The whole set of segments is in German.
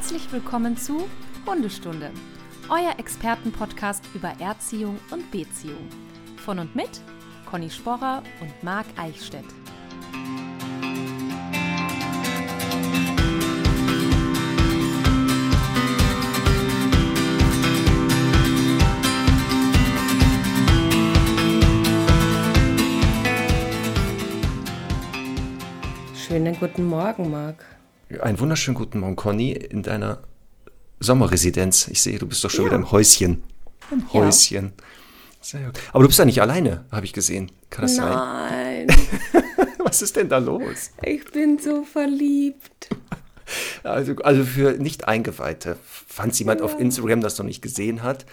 Herzlich willkommen zu Hundestunde, euer Expertenpodcast über Erziehung und Beziehung. Von und mit Conny Sporrer und Marc Eichstädt. Schönen guten Morgen, Marc. Einen wunderschönen guten Morgen, Conny, in deiner Sommerresidenz. Ich sehe, du bist doch schon Ja. wieder im Häuschen. Im Ja. Häuschen. Sehr gut. Aber du bist ja nicht alleine, habe ich gesehen. Kann das sein? Nein, Was ist denn da los? ich bin so verliebt. Also, also für Nicht-Eingeweihte, falls jemand Ja. auf Instagram das noch nicht gesehen hat,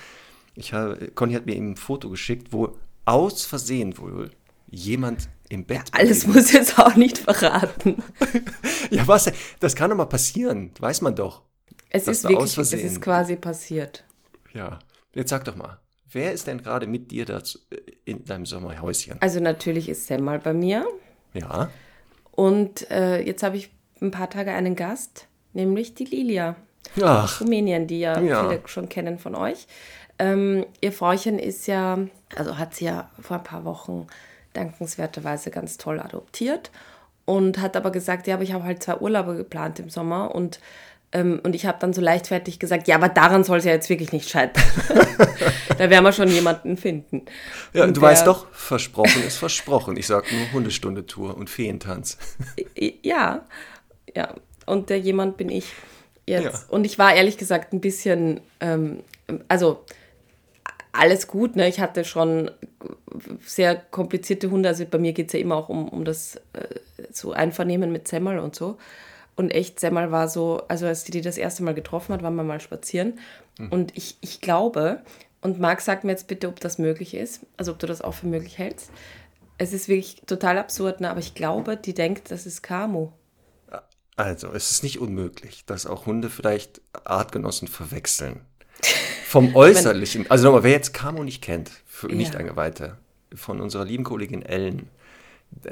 ich habe, Conny hat mir eben ein Foto geschickt, wo aus Versehen wohl jemand im Bett. Alles liegt. muss jetzt auch nicht verraten. Ja, was? Das kann doch mal passieren, weiß man doch. Es ist wirklich, aus es ist quasi passiert. Ja. Jetzt sag doch mal, wer ist denn gerade mit dir das in deinem Sommerhäuschen? Also natürlich ist Sam mal bei mir. Ja. Und äh, jetzt habe ich ein paar Tage einen Gast, nämlich die Lilia. Ach, Rumänien, die ja, Ja. viele schon kennen von euch. Ähm, ihr Frauchen ist ja, also hat sie ja vor ein paar Wochen dankenswerterweise ganz toll adoptiert und hat aber gesagt, ja, aber ich habe halt zwei Urlaube geplant im Sommer und ähm, und ich habe dann so leichtfertig gesagt, ja, aber daran soll es ja jetzt wirklich nicht scheitern. da werden wir schon jemanden finden. ja, Und du der- weißt doch, versprochen ist versprochen. Ich sag nur Hundestunde-Tour und Feentanz. Ja, ja. Und der jemand bin ich jetzt. Ja. Und ich war ehrlich gesagt ein bisschen, ähm, also alles gut, ne? Ich hatte schon sehr komplizierte Hunde. Also bei mir geht es ja immer auch um, um das äh, so Einvernehmen mit Semmel und so. Und echt, Semmel war so, also als die die das erste Mal getroffen hat, waren wir mal spazieren. Und ich, ich glaube, und Marc, sag mir jetzt bitte, ob das möglich ist, also ob du das auch für möglich hältst. Es ist wirklich total absurd, ne? aber ich glaube, die denkt, das ist Camo. Also, es ist nicht unmöglich, dass auch Hunde vielleicht Artgenossen verwechseln. Vom Äußerlichen, also nochmal, wer jetzt Camo nicht kennt, für Ja. Nicht-Eingeweihte, von unserer lieben Kollegin Ellen,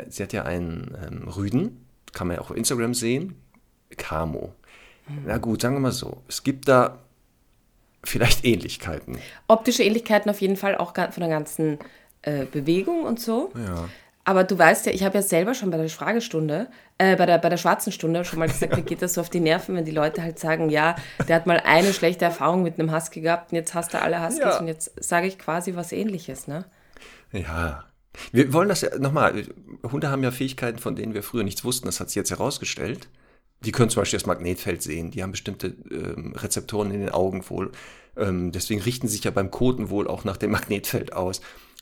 sie hat ja einen ähm, Rüden, kann man ja auch auf Instagram sehen, Camo. Na gut, sagen wir mal so, es gibt da vielleicht Ähnlichkeiten. Optische Ähnlichkeiten auf jeden Fall auch von der ganzen äh, Bewegung und so. Ja. Aber du weißt ja, ich habe ja selber schon bei der Fragestunde, äh, bei, der, bei der schwarzen Stunde schon mal gesagt, mir geht das so auf die Nerven, wenn die Leute halt sagen, ja, der hat mal eine schlechte Erfahrung mit einem Husky gehabt und jetzt hast du alle Huskies Ja. und jetzt sage ich quasi was ähnliches, ne? Ja. Wir wollen das ja nochmal. Hunde haben ja Fähigkeiten, von denen wir früher nichts wussten. Das hat sich jetzt herausgestellt. Die können zum Beispiel das Magnetfeld sehen. Die haben bestimmte ähm, Rezeptoren in den Augen wohl. Ähm, deswegen richten sie sich ja beim Koten wohl auch nach dem Magnetfeld aus.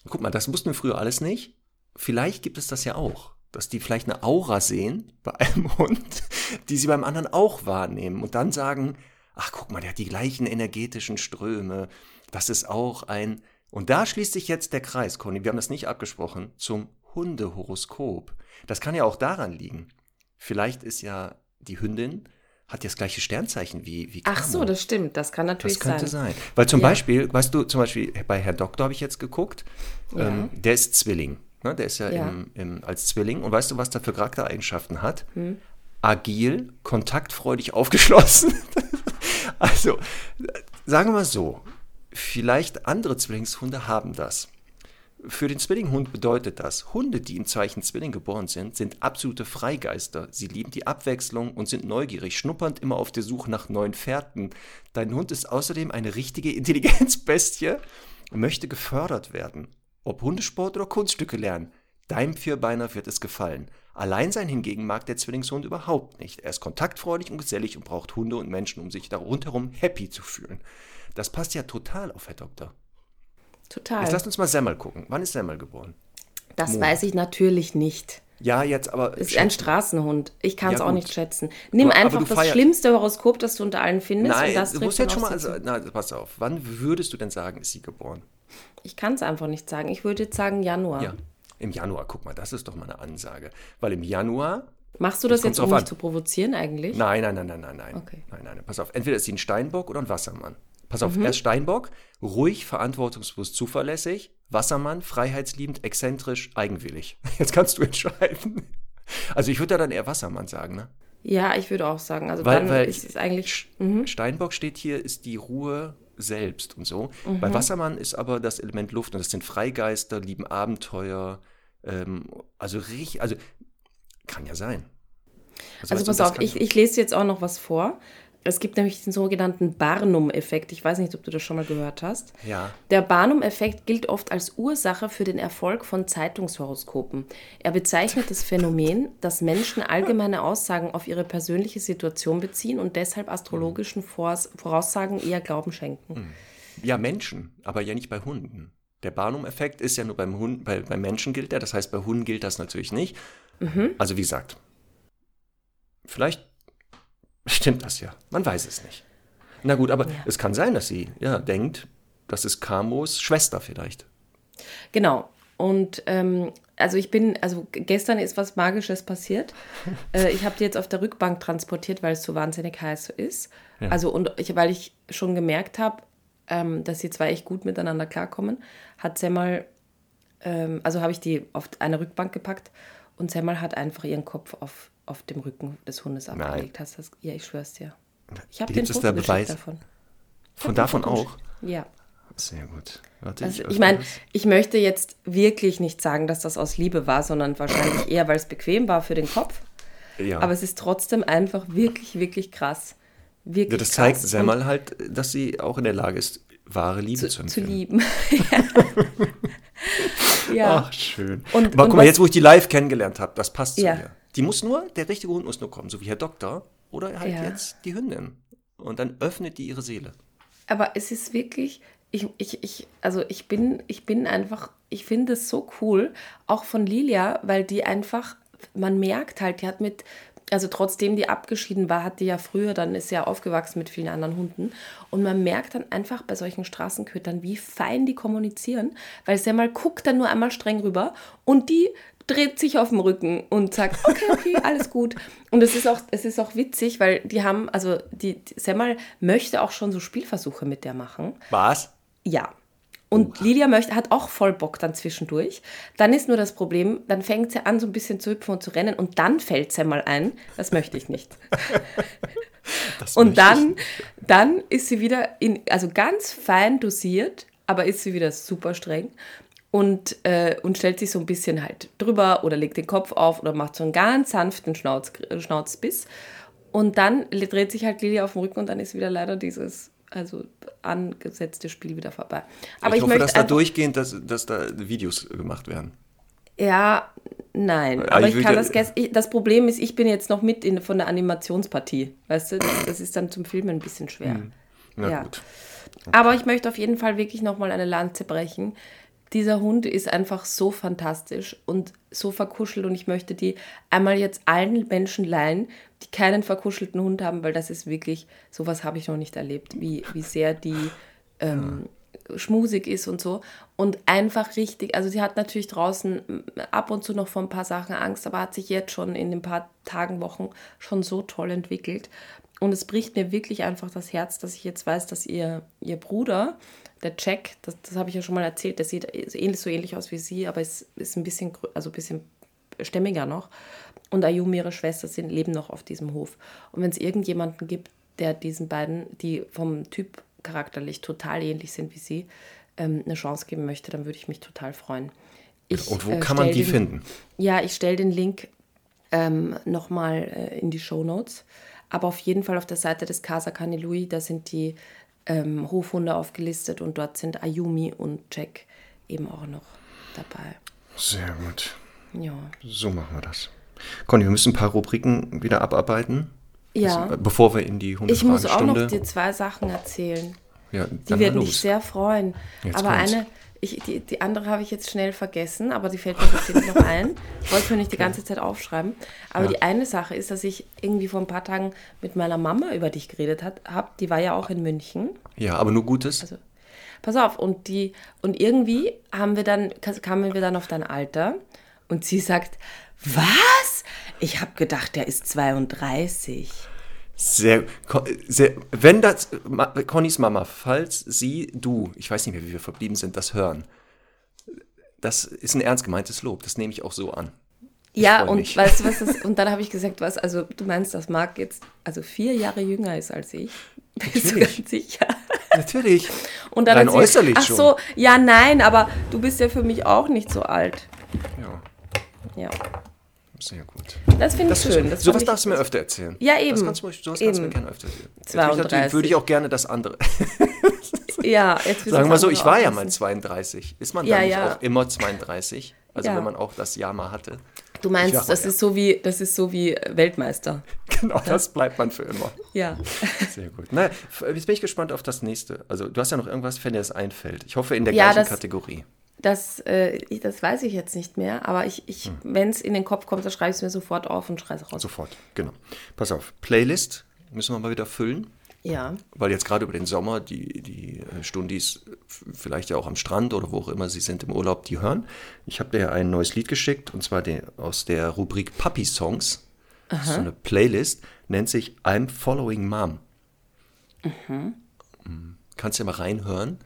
Guck mal, das wussten wir früher alles nicht. Vielleicht gibt es das ja auch. Dass die vielleicht eine Aura sehen bei einem Hund, die sie beim anderen auch wahrnehmen und dann sagen, ach guck mal, der hat die gleichen energetischen Ströme. Das ist auch ein und da schließt sich jetzt der Kreis, Conny, wir haben das nicht abgesprochen, zum Hundehoroskop. Das kann ja auch daran liegen. Vielleicht ist ja die Hündin, hat ja das gleiche Sternzeichen wie, wie Ach Camo. so, das stimmt, das kann natürlich Das könnte sein. sein. Weil zum Ja. Beispiel, weißt du, zum Beispiel bei Herr Doktor habe ich jetzt geguckt, Ja. ähm, der ist Zwilling. Ne? Der ist ja, Ja. Im, im, als Zwilling. Und weißt du, was der für Charaktereigenschaften hat? Hm. Agil, kontaktfreudig, aufgeschlossen. also, sagen wir mal so, vielleicht andere Zwillingshunde haben das. Für den Zwillinghund bedeutet das, Hunde, die im Zeichen Zwilling geboren sind, sind absolute Freigeister. Sie lieben die Abwechslung und sind neugierig, schnuppernd immer auf der Suche nach neuen Fährten. Dein Hund ist außerdem eine richtige Intelligenzbestie und möchte gefördert werden. Ob Hundesport oder Kunststücke lernen, deinem Vierbeiner wird es gefallen. Alleinsein hingegen mag der Zwillingshund überhaupt nicht. Er ist kontaktfreudig und gesellig und braucht Hunde und Menschen, um sich da rundherum happy zu fühlen. Das passt ja total auf Herr Doktor. Total. Jetzt lass uns mal Semmel gucken. Wann ist Semmel geboren? das Monat. weiß ich natürlich nicht. Ja, jetzt aber. Ist ein Straßenhund. Ich kann es Ja, auch gut. nicht schätzen. Nimm Aber- aber einfach du das schlimmste Horoskop, das du unter allen findest. und Nein, das du musst jetzt schon mal. Also, na, pass auf. Wann würdest du denn sagen, ist sie geboren? Ich kann es einfach nicht sagen. Ich würde jetzt sagen Januar. Ja. Im Januar, guck mal, das ist doch mal eine Ansage. Weil im Januar. Machst du das jetzt, um mich an. zu provozieren eigentlich? Nein, nein, nein, nein, nein, nein. Okay. Nein, nein. Pass auf. Entweder ist sie ein Steinbock oder ein Wassermann. Pass auf, Mhm. erst Steinbock, ruhig, verantwortungsbewusst, zuverlässig. Wassermann, freiheitsliebend, exzentrisch, eigenwillig. Jetzt kannst du entscheiden. Also ich würde da dann eher Wassermann sagen, ne? Ja, ich würde auch sagen. Also Weil, dann weil ist es eigentlich. Steinbock steht hier, ist die Ruhe selbst und so. Mhm. Bei Wassermann ist aber das Element Luft und das sind Freigeister, lieben Abenteuer. Ähm, also richtig, also kann ja sein. Also weißt du, pass auf, ich, ich lese jetzt auch noch was vor. Es gibt nämlich den sogenannten Barnum-Effekt. Ich weiß nicht, ob du das schon mal gehört hast. Ja. Der Barnum-Effekt gilt oft als Ursache für den Erfolg von Zeitungshoroskopen. Er bezeichnet das Phänomen, dass Menschen allgemeine Aussagen auf ihre persönliche Situation beziehen und deshalb astrologischen Voraussagen eher Glauben schenken. Ja, Menschen, aber ja nicht bei Hunden. Der Barnum-Effekt ist ja nur beim Hund, bei, beim Menschen gilt der, das heißt, bei Hunden gilt das natürlich nicht. Mhm. Also wie gesagt, vielleicht stimmt das ja. Man weiß es nicht. Na gut, aber es kann sein, dass sie ja denkt, das ist Kamos Schwester vielleicht. Genau. Und ähm, also ich bin, also gestern ist was Magisches passiert. äh, ich habe die jetzt auf der Rückbank transportiert, weil es so wahnsinnig heiß ist. Also und ich, weil ich schon gemerkt habe, ähm, dass sie zwei echt gut miteinander klarkommen, hat Semmel, ähm, also habe ich die auf eine Rückbank gepackt und Semmel hat einfach ihren Kopf auf, auf dem Rücken des Hundes abgelegt. Hast das, ja, ich schwör's dir. Ich habe den Gibt es Foto da Beweis? davon. Von davon auch? Ja. Sehr gut. Warte, Also, ich öffne meine, ich möchte jetzt wirklich nicht sagen, dass das aus Liebe war, sondern wahrscheinlich eher, weil es bequem war für den Kopf. ja. Aber es ist trotzdem einfach wirklich, wirklich krass. Wirklich ja, das zeigt krass. Semmel halt, dass sie auch in der Lage ist, wahre Liebe zu, zu, zu empfinden. lieben. ja. Ach, schön. Und- Aber und guck mal, jetzt, wo ich die live kennengelernt habe, das passt zu mir. Die muss nur, der richtige Hund muss nur kommen, so wie Herr Doktor. Oder halt Ja. jetzt die Hündin. Und dann öffnet die ihre Seele. Aber es ist wirklich, ich, ich, ich, also ich bin, ich bin einfach, ich finde es so cool, auch von Lilia, weil die einfach, man merkt halt, die hat mit, also trotzdem die abgeschieden war, hat die ja früher, dann ist sie ja aufgewachsen mit vielen anderen Hunden. Und man merkt dann einfach bei solchen Straßenkötern, wie fein die kommunizieren, weil sie mal guckt dann nur einmal streng rüber und die dreht sich auf dem Rücken und sagt, okay, okay, alles gut. Und es ist auch, es ist auch witzig, weil die haben, also die, die Semmel möchte auch schon so Spielversuche mit der machen. Was? Ja. Und Lydia möchte, hat auch voll Bock dann zwischendurch. Dann ist nur das Problem, dann fängt sie an, so ein bisschen zu hüpfen und zu rennen und dann fällt sie mal ein, das möchte ich nicht. Das Und dann, dann ist sie wieder in, also ganz fein dosiert, aber ist sie wieder super streng und, äh, und stellt sich so ein bisschen halt drüber oder legt den Kopf auf oder macht so einen ganz sanften Schnauz, Schnauzbiss. Und dann dreht sich halt Lilia auf den Rücken und dann ist wieder leider dieses also angesetzte Spiel wieder vorbei. Aber ich, ich, hoffe, möchte dass da durchgehend, dass, dass da Videos gemacht werden. ja, nein. Aber Aber ich ich kann ja- das, gest- ich, das Problem ist, ich bin jetzt noch mit in, von der Animationspartie. Weißt du, das, das ist dann zum Filmen ein bisschen schwer. Na Ja. gut. Aber ich möchte auf jeden Fall wirklich nochmal eine Lanze brechen. Dieser Hund ist einfach so fantastisch und so verkuschelt und ich möchte die einmal jetzt allen Menschen leihen, die keinen verkuschelten Hund haben, weil das ist wirklich, sowas habe ich noch nicht erlebt, wie, wie sehr die ähm, schmusig ist und so. Und einfach richtig, also sie hat natürlich draußen m, ab und zu noch vor ein paar Sachen Angst, aber hat sich jetzt schon in den paar Tagen, Wochen schon so toll entwickelt. Und es bricht mir wirklich einfach das Herz, dass ich jetzt weiß, dass ihr, ihr Bruder, der Jack, das, das habe ich ja schon mal erzählt, der sieht ähnlich, so ähnlich aus wie sie, aber ist, ist ein bisschen, also ein bisschen stämmiger noch. Und Ayumi, ihre Schwester, sind, leben noch auf diesem Hof. Und wenn es irgendjemanden gibt, der diesen beiden, die vom Typ charakterlich total ähnlich sind wie sie, ähm, eine Chance geben möchte, dann würde ich mich total freuen. Ich, Und wo äh, kann man die den- finden? ja, ich stelle den Link ähm, nochmal äh, in die Show Notes. Aber auf jeden Fall auf der Seite des Casa Canilui, da sind die ähm, Hofhunde aufgelistet und dort sind Ayumi und Jack eben auch noch dabei. Sehr gut. Ja. So machen wir das. Conny, wir müssen ein paar Rubriken wieder abarbeiten. Ja. Also, bevor wir in die Ich muss auch noch dir zwei Sachen erzählen. ja, Die werden dich sehr freuen. Jetzt aber kommt's. eine, ich, die, die andere habe ich jetzt schnell vergessen, aber die fällt mir tatsächlich noch ein. Wollte mir nicht die ganze Zeit aufschreiben. Aber Ja. die eine Sache ist, dass ich irgendwie vor ein paar Tagen mit meiner Mama über dich geredet habe. Die war ja auch in München. Ja, aber nur Gutes. Also, pass auf, und die, und irgendwie haben wir dann, kamen wir dann auf dein Alter und sie sagt, was? Ich habe gedacht, der ist 32. Sehr, sehr, wenn das, Ma- Connys Mama, falls sie, du, ich weiß nicht mehr, wie wir verblieben sind, das hören, das ist ein ernst gemeintes Lob, das nehme ich auch so an. Ja, freu und mich. weißt du, was ist, und dann habe ich gesagt, was, also du meinst, dass Marc jetzt also vier Jahre jünger ist als ich? Bist du Natürlich. ganz sicher? Natürlich. Und dann Rein sie- äußerlich Ach schon. so, ja, nein, aber du bist ja für mich auch nicht so alt. Ja, Ja, sehr gut. das finde ich Das schön. schön. Das sowas fand ich- darfst du mir öfter erzählen. Ja, eben. Das kannst du, sowas kannst du mir gerne öfter erzählen. Jetzt 32. Natürlich würde ich auch gerne das andere. Ja, jetzt Sagen wir das so, ich war ja mal wissen. 32. Ist man Ja, dann nicht ja. auch immer 32? Also Ja. wenn man auch das Jahr mal hatte. Du meinst, mal, das ja. ist so wie, das ist so wie Weltmeister. Genau, das bleibt man für immer. Ja. Sehr gut. Na, jetzt bin ich gespannt auf das nächste. Also du hast ja noch irgendwas, wenn dir das einfällt. Ich hoffe in der Ja, gleichen das- Kategorie. Das, äh, ich- das weiß ich jetzt nicht mehr, aber ich, ich Hm. wenn es in den Kopf kommt, dann schreibe ich es mir sofort auf und schreibe es raus. Sofort, genau. Pass auf, Playlist müssen wir mal wieder füllen. Ja. Weil jetzt gerade über den Sommer die, die äh, Stundis vielleicht ja auch am Strand oder wo auch immer sie sind im Urlaub, die hören. Ich habe dir ja ein neues Lied geschickt und zwar den, aus der Rubrik Puppy Songs. Ist So eine Playlist, nennt sich I'm Following Mom. Mhm. Kannst ja mal reinhören.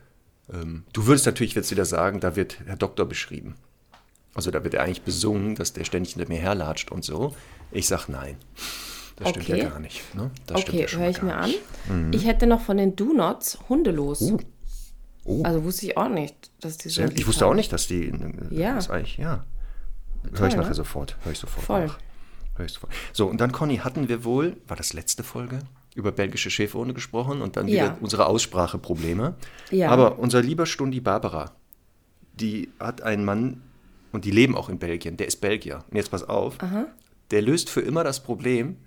Ähm, du würdest natürlich jetzt wieder sagen, da wird Herr Doktor beschrieben. Also da wird er eigentlich besungen, dass der ständig hinter mir herlatscht und so. Ich sag nein. Das stimmt Okay. ja gar nicht. Ne? Das stimmt Okay, ja höre ich mir an. nicht. Mhm. Ich hätte noch von den Do-Nots Hundelos. Oh. Oh. Also wusste ich auch nicht, dass die so ich wusste auch nicht, dass die. Ja. Das eigentlich, ja. Höre ich ne? nachher sofort. Höre ich sofort. Voll. Nach. Hör ich sofort. So, und dann, Conny, hatten wir wohl, war das letzte Folge, über belgische Schäferhunde gesprochen und dann wieder Ja. unsere Ausspracheprobleme. Ja. Aber unser lieber Stundi Barbara, die hat einen Mann und die leben auch in Belgien, der ist Belgier. Und jetzt pass auf, der löst für immer das Problem,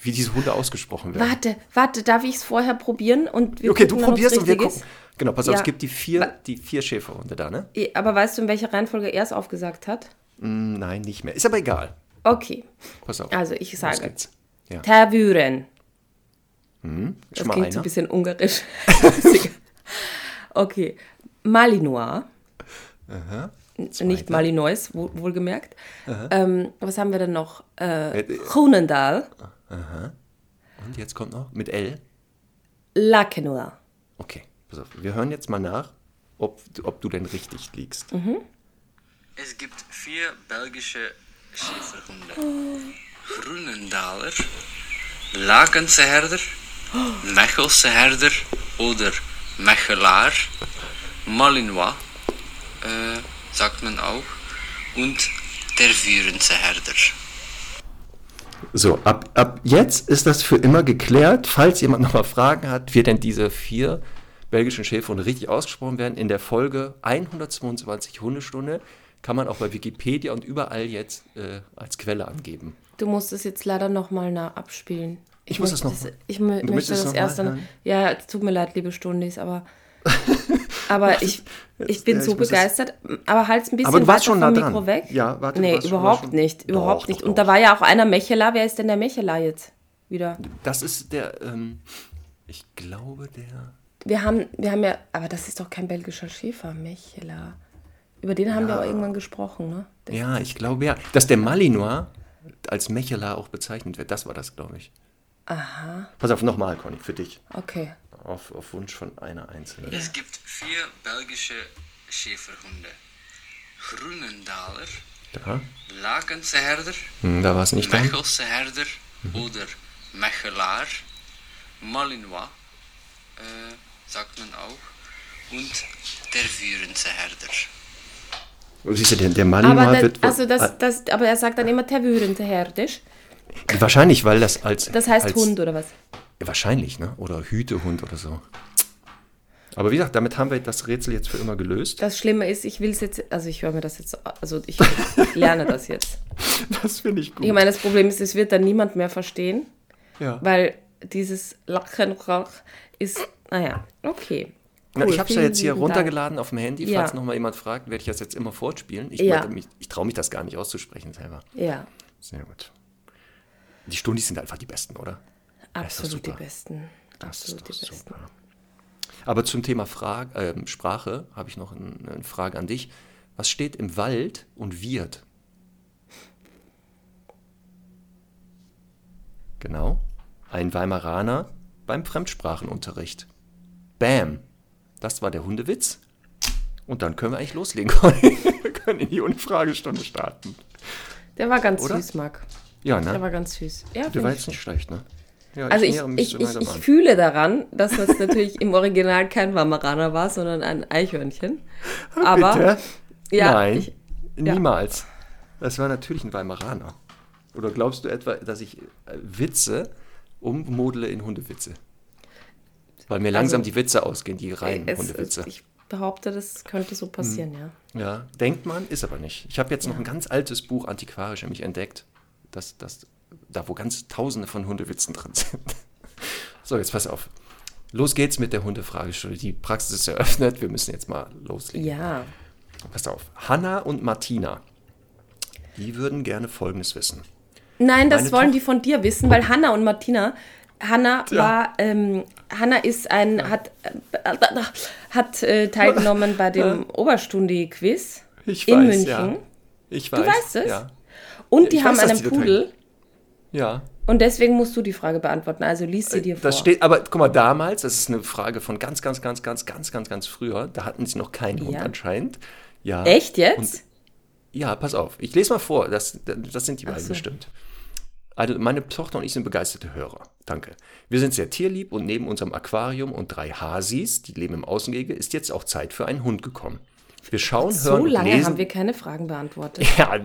wie diese Hunde ausgesprochen werden. Warte, warte, darf ich es vorher probieren? Und wir okay, du probierst und wir gucken. Genau, pass auf, Ja. es gibt die vier, die vier Schäferhunde da, ne? Aber weißt du, in welcher Reihenfolge er es aufgesagt hat? Hm, Nein, nicht mehr. Ist aber egal. Okay, Pass auf. also ich sage. Ja. Tervuren. Schon Das klingt so ein bisschen ungarisch. okay, Malinois. Nicht Malinois, wohl, wohlgemerkt. Ähm, was haben wir denn noch? Äh, Äh, Groenendaal. Und jetzt kommt noch mit L. Lakenua. Okay, pass auf. Wir hören jetzt mal nach, ob, ob du denn richtig liegst. Es gibt vier belgische Schäferhunde. Groenendaler, Lakense Herder, Mechelse Herder oder Mechelaar, Malinois, äh, sagt man auch, und der Vurense Herder. So, ab, ab jetzt ist das für immer geklärt. Falls jemand nochmal Fragen hat, wie denn diese vier belgischen Schäferhunde richtig ausgesprochen werden, in der Folge 122 Hundestunde kann man auch bei Wikipedia und überall jetzt äh, als Quelle angeben. Du musst es jetzt leider nochmal nah abspielen. Ich muss das noch mal- Ich möchte möchtest das erste. hören? Ja, es tut mir leid, liebe Stundis, aber. Aber ich, ich bin ja, ich so begeistert. Aber halt ein bisschen Aber du warst schon nah vom dran. Mikro weg. Ja, warte, Nee, überhaupt schon- nicht. Doch, Überhaupt nicht. doch, Und da doch. war ja auch einer Mechela. Wer ist denn der Mechela jetzt? Wieder. Das ist der, ähm, ich glaube, der. Wir haben, wir haben ja, aber das ist doch kein belgischer Schäfer, Mechela. Über den haben wir auch irgendwann gesprochen, ne? Der- Ja, ich glaube ja. Dass der Malinois als Mechela auch bezeichnet wird, das war das, glaube ich. Aha. Pass auf, nochmal, Conny, für dich. Okay. Auf, auf Wunsch von einer Einzelnen. Es gibt vier belgische Schäferhunde. Groenendaler, Da, Lakense Herder, hm, da war es nicht. Mechelse Herder oder Mechelaar, Malinois, äh, sagt man auch, und der Vurense Herder. Siehst du, der, der Malinois Aber, das, wird. also das, das, aber er sagt dann immer Tervürente Herdisch. äh, wahrscheinlich, weil das als. Das heißt als, Hund oder was? Wahrscheinlich, ne? Oder Hütehund oder so. Aber wie gesagt, damit haben wir das Rätsel jetzt für immer gelöst. Das Schlimme ist, ich will es jetzt, also ich höre mir das jetzt, also ich, ich lerne das jetzt. Das finde ich gut. Ich meine, das Problem ist, es wird dann niemand mehr verstehen, ja. weil dieses Lachen ist, naja, okay. Na, Cool, ich habe es ja jetzt hier lieben Dank. runtergeladen auf dem Handy. Falls noch mal jemand fragt, werde ich das jetzt immer fortspielen. Ich, Ja. ich traue mich das gar nicht auszusprechen selber. Ja, Sehr gut. Die Stundis sind einfach die besten, oder? absolut die besten. Das ist Absolut die besten. super. Aber zum Thema Frage, ähm, Sprache habe ich noch ein, eine Frage an dich. Was steht im Wald und wird? Genau. Ein Weimaraner beim Fremdsprachenunterricht. Bam. Das war der Hundewitz. Und dann können wir eigentlich loslegen. wir können in die Unfragestunde starten. Der war ganz Oder? süß, Marc. Ja, Der war ne? ganz süß. Ja, Der war jetzt nicht schlecht, ne? Ja, Also ich, ich, ich, ich fühle daran, dass das natürlich im Original kein Weimaraner war, sondern ein Eichhörnchen. Aber Bitte? ja, Nein, ich, ja. niemals. Das war natürlich ein Weimaraner. Oder glaubst du etwa, dass ich äh, Witze ummodele in Hundewitze? Weil mir langsam Also, die Witze ausgehen, die reinen es, Hundewitze. es, ich behaupte, das könnte so passieren, Hm. ja. Ja, denkt man, ist aber nicht. Ich habe jetzt noch ein ganz altes Buch antiquarisch nämlich entdeckt, das, das, da wo ganz tausende von Hundewitzen drin sind. So, jetzt pass auf. Los geht's mit der Hundefragestunde. Die Praxis ist eröffnet. Wir müssen jetzt mal loslegen. Ja, Pass auf. Hanna und Martina, die würden gerne Folgendes wissen. Nein, das Meine wollen Toch- die von dir wissen, weil Hanna und Martina. Hanna Tja. war, ähm, Hanna ist ein, hat, äh, hat äh, teilgenommen bei dem Oberstundi-Quiz Ich in München. ja. Ich weiß. weißt es? Ja. Und die Ich haben weiß, einen die Pudel. ja. Und deswegen musst du die Frage beantworten. Also lies sie dir vor. Äh, Das steht, aber guck mal, damals, das ist eine Frage von ganz, ganz, ganz, ganz, ganz, ganz, ganz früher. Da hatten sie noch keinen Hund Ja. anscheinend. Ja. Echt jetzt? Und, ja, pass auf. Ich lese mal vor. Das, das sind die beiden so. bestimmt. Also meine Tochter und ich sind begeisterte Hörer. Danke. Wir sind sehr tierlieb und neben unserem Aquarium und drei Hasis, die leben im Außengehege, ist jetzt auch Zeit für einen Hund gekommen. Wir schauen, hören so lange lesen. haben wir keine Fragen beantwortet. Ja,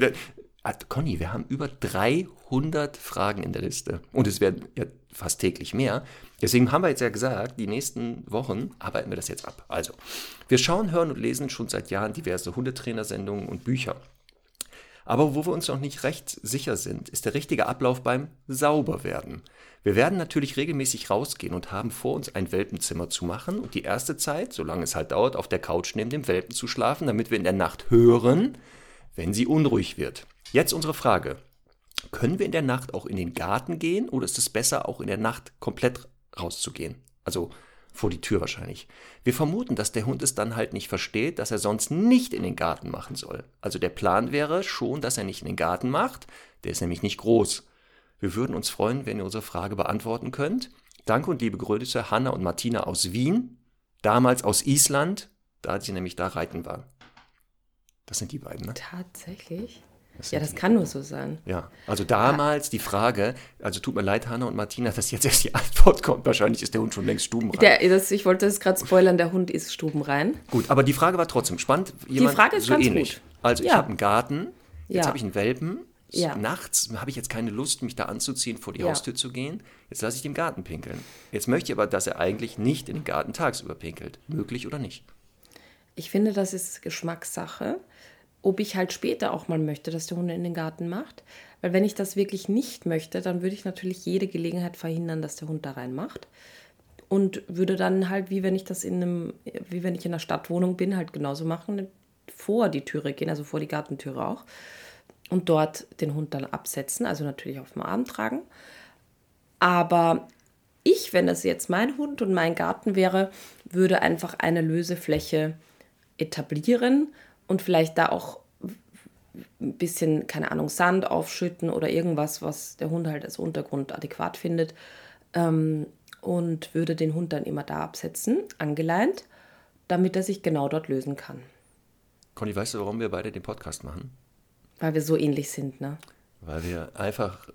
Conny, wir haben über 300 Fragen in der Liste. Und es werden ja fast täglich mehr. Deswegen haben wir jetzt ja gesagt, die nächsten Wochen arbeiten wir das jetzt ab. Also, wir schauen, hören und lesen schon seit Jahren diverse Hundetrainersendungen und Bücher. Aber wo wir uns noch nicht recht sicher sind, ist der richtige Ablauf beim Sauberwerden. Wir werden natürlich regelmäßig rausgehen und haben vor uns ein Welpenzimmer zu machen und die erste Zeit, solange es halt dauert, auf der Couch neben dem Welpen zu schlafen, damit wir in der Nacht hören, wenn sie unruhig wird. Jetzt unsere Frage. Können wir in der Nacht auch in den Garten gehen oder ist es besser, auch in der Nacht komplett rauszugehen? Also vor die Tür wahrscheinlich. Wir vermuten, dass der Hund es dann halt nicht versteht, dass er sonst nicht in den Garten machen soll. Also der Plan wäre schon, dass er nicht in den Garten macht. Der ist nämlich nicht groß. Wir würden uns freuen, wenn ihr unsere Frage beantworten könnt. Danke und liebe Grüße, Hanna und Martina aus Wien, damals aus Island, da sie nämlich da reiten waren. Das sind die beiden, ne? Tatsächlich? Das Ja, das die. kann nur so sein. Ja, also damals die Frage, also tut mir leid, Hanna und Martina, dass jetzt erst die Antwort kommt. Wahrscheinlich ist der Hund schon längst stubenrein. Der, das, ich wollte das gerade spoilern, der Hund ist stubenrein. Gut, aber die Frage war trotzdem spannend. Jemand Frage ist so ganz ähnlich. gut. Also ich Ja. habe einen Garten, jetzt Ja. habe ich einen Welpen. Ja. Nachts habe ich jetzt keine Lust, mich da anzuziehen, vor die Ja. Haustür zu gehen. Jetzt lasse ich den Garten pinkeln. Jetzt möchte ich aber, dass er eigentlich nicht in den Garten tagsüber pinkelt. Möglich oder nicht? Ich finde, das ist Geschmackssache, ob ich halt später auch mal möchte, dass der Hund in den Garten macht. Weil wenn ich das wirklich nicht möchte, dann würde ich natürlich jede Gelegenheit verhindern, dass der Hund da rein macht. Und würde dann halt, wie wenn ich das in einem, wie wenn ich in einer Stadtwohnung bin, halt genauso machen, vor die Türe gehen, also vor die Gartentüre auch. Und dort den Hund dann absetzen, also natürlich auf dem Arm tragen. Aber ich, wenn das jetzt mein Hund und mein Garten wäre, würde einfach eine Lösefläche etablieren und vielleicht da auch ein bisschen, keine Ahnung, Sand aufschütten oder irgendwas, was der Hund halt als Untergrund adäquat findet. Ähm, und würde den Hund dann immer da absetzen, angeleint, damit er sich genau dort lösen kann. Conny, weißt du, warum wir beide den Podcast machen? Weil wir so ähnlich sind, ne? Weil wir einfach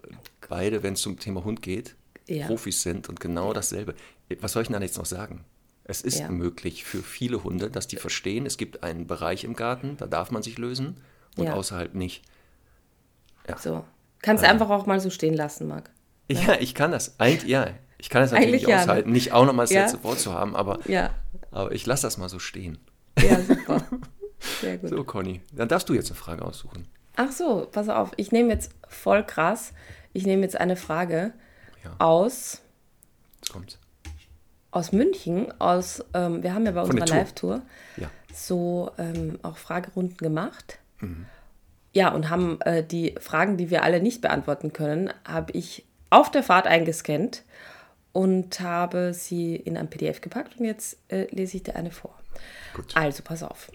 beide, wenn es zum Thema Hund geht, Ja. Profis sind und genau dasselbe. Was soll ich denn da jetzt noch sagen? Es ist Ja. möglich für viele Hunde, dass die verstehen, es gibt einen Bereich im Garten, da darf man sich lösen und Ja. außerhalb nicht. So. Kannst du einfach auch mal so stehen lassen, Marc. Ja, ich kann das. Eigentlich, ja, ich kann das natürlich nicht ja, ne? aushalten, nicht auch nochmal das Ja. letzte Wort zu haben, aber, Ja, aber ich lasse das mal so stehen. ja, super. Sehr gut. So, Conny, dann darfst du jetzt eine Frage aussuchen. Ach so, pass auf, ich nehme jetzt voll krass. Ich nehme jetzt eine Frage Ja. aus, Jetzt kommt's. Aus München, aus, ähm, wir haben ja bei Von unserer Tour. Live-Tour Ja. so ähm, auch Fragerunden gemacht. Mhm. Ja, und haben äh, die Fragen, die wir alle nicht beantworten können, habe ich auf der Fahrt eingescannt und habe sie in ein PDF gepackt und jetzt äh, lese ich dir eine vor. Gut. Also, pass auf.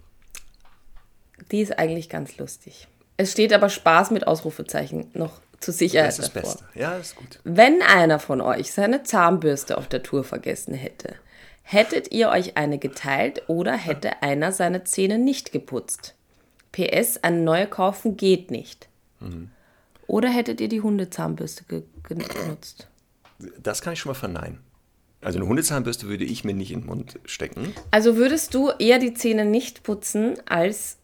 Die ist eigentlich ganz lustig. Es steht aber Spaß mit Ausrufezeichen noch zur Sicherheit Das ist das davor. Beste. Ja, ist gut. Wenn einer von euch seine Zahnbürste auf der Tour vergessen hätte, hättet ihr euch eine geteilt oder hätte einer seine Zähne nicht geputzt? PS, eine neue kaufen geht nicht. Oder hättet ihr die Hundezahnbürste ge genutzt? Das kann ich schon mal verneinen. Also eine Hundezahnbürste würde ich mir nicht in den Mund stecken. Also würdest du eher die Zähne nicht putzen, als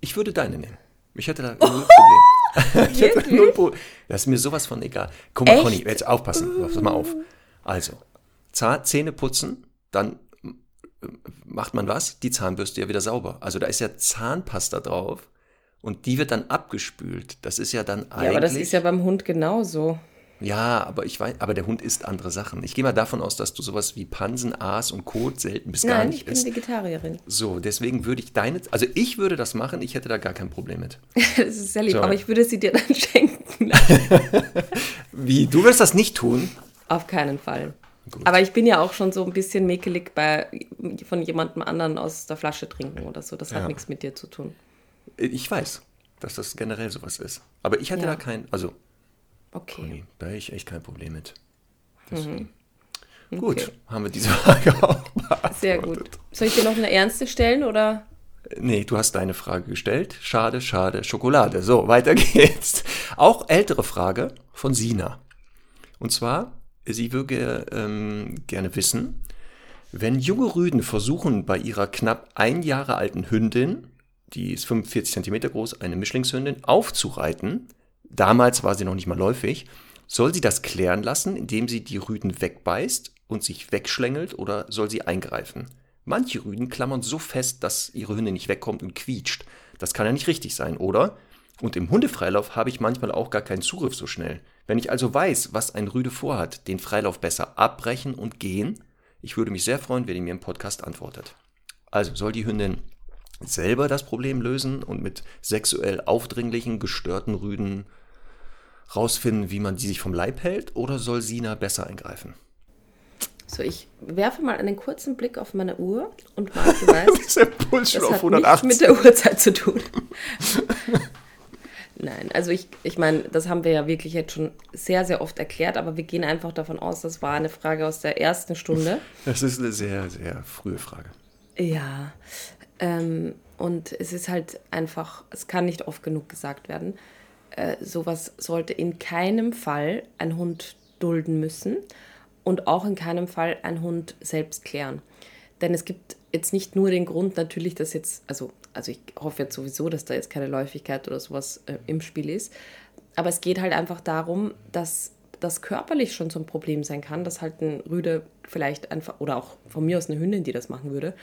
Ich würde deine nehmen. Ich hätte da null Problem. ich hätte null Problem. Das ist mir sowas von egal. Guck mal, Echt? Conny, jetzt aufpassen. Pass mal auf. Also, Zahn, Zähne putzen, dann äh, macht man was? Die Zahnbürste ja wieder sauber. Also da ist ja Zahnpasta drauf und die wird dann abgespült. Das ist ja dann eigentlich. Ja, aber das ist ja beim Hund genauso. Ja, aber ich weiß, aber der Hund isst andere Sachen. Ich gehe mal davon aus, dass du sowas wie Pansen, Aas und Kot selten bis gar Nein, nicht ich bin isst. Vegetarierin. So, deswegen würde ich deine, also ich würde das machen, ich hätte da gar kein Problem mit. Das ist sehr lieb, Sorry. aber ich würde sie dir dann schenken. Wie, du wirst das nicht tun? Auf keinen Fall. Gut. Aber ich bin ja auch schon so ein bisschen mäkelig bei von jemandem anderen aus der Flasche trinken oder so. Das hat Ja. nichts mit dir zu tun. Ich weiß, dass das generell sowas ist. Aber ich hätte Ja. da kein, also, Okay. nee, da hätte ich echt kein Problem mit. Mhm. Okay. Gut, haben wir diese Frage auch beantwortet. Sehr gut. Soll ich dir noch eine ernste stellen oder? Nee, du hast deine Frage gestellt. Schade, schade, Schokolade. So, weiter geht's. Auch ältere Frage von Sina. Und zwar, sie würde ähm, gerne wissen, wenn junge Rüden versuchen, bei ihrer knapp ein Jahre alten Hündin, die ist 45 Zentimeter groß, eine Mischlingshündin, aufzureiten, damals war sie noch nicht mal läufig, soll sie das klären lassen, indem sie die Rüden wegbeißt und sich wegschlängelt oder soll sie eingreifen? Manche Rüden klammern so fest, dass ihre Hündin nicht wegkommt und quietscht. Das kann ja nicht richtig sein, oder? Und im Hundefreilauf habe ich manchmal auch gar keinen Zugriff so schnell. Wenn ich also weiß, was ein Rüde vorhat, den Freilauf besser abbrechen und gehen, ich würde mich sehr freuen, wenn ihr mir im Podcast antwortet. Also soll die Hündin selber das Problem lösen und mit sexuell aufdringlichen, gestörten Rüden rausfinden, wie man die sich vom Leib hält, oder soll Sina besser eingreifen? So, ich werfe mal einen kurzen Blick auf meine Uhr und Puls schon das auf hat nichts 180. mit der Uhrzeit zu tun. Nein, also ich, ich meine, das haben wir ja wirklich jetzt schon sehr, sehr oft erklärt, aber wir gehen einfach davon aus, das war eine Frage aus der ersten Stunde. Das ist eine sehr, sehr frühe Frage. Ja, ähm, und es ist halt einfach, es kann nicht oft genug gesagt werden, äh, sowas sollte in keinem Fall ein Hund dulden müssen und auch in keinem Fall ein Hund selbst klären. Denn es gibt jetzt nicht nur den Grund natürlich, dass jetzt, also, also ich hoffe jetzt sowieso, dass da jetzt keine Läufigkeit oder sowas äh, im Spiel ist, aber es geht halt einfach darum, dass das körperlich schon so ein Problem sein kann, dass halt ein Rüde vielleicht einfach, oder auch von mir aus eine Hündin, die das machen würde,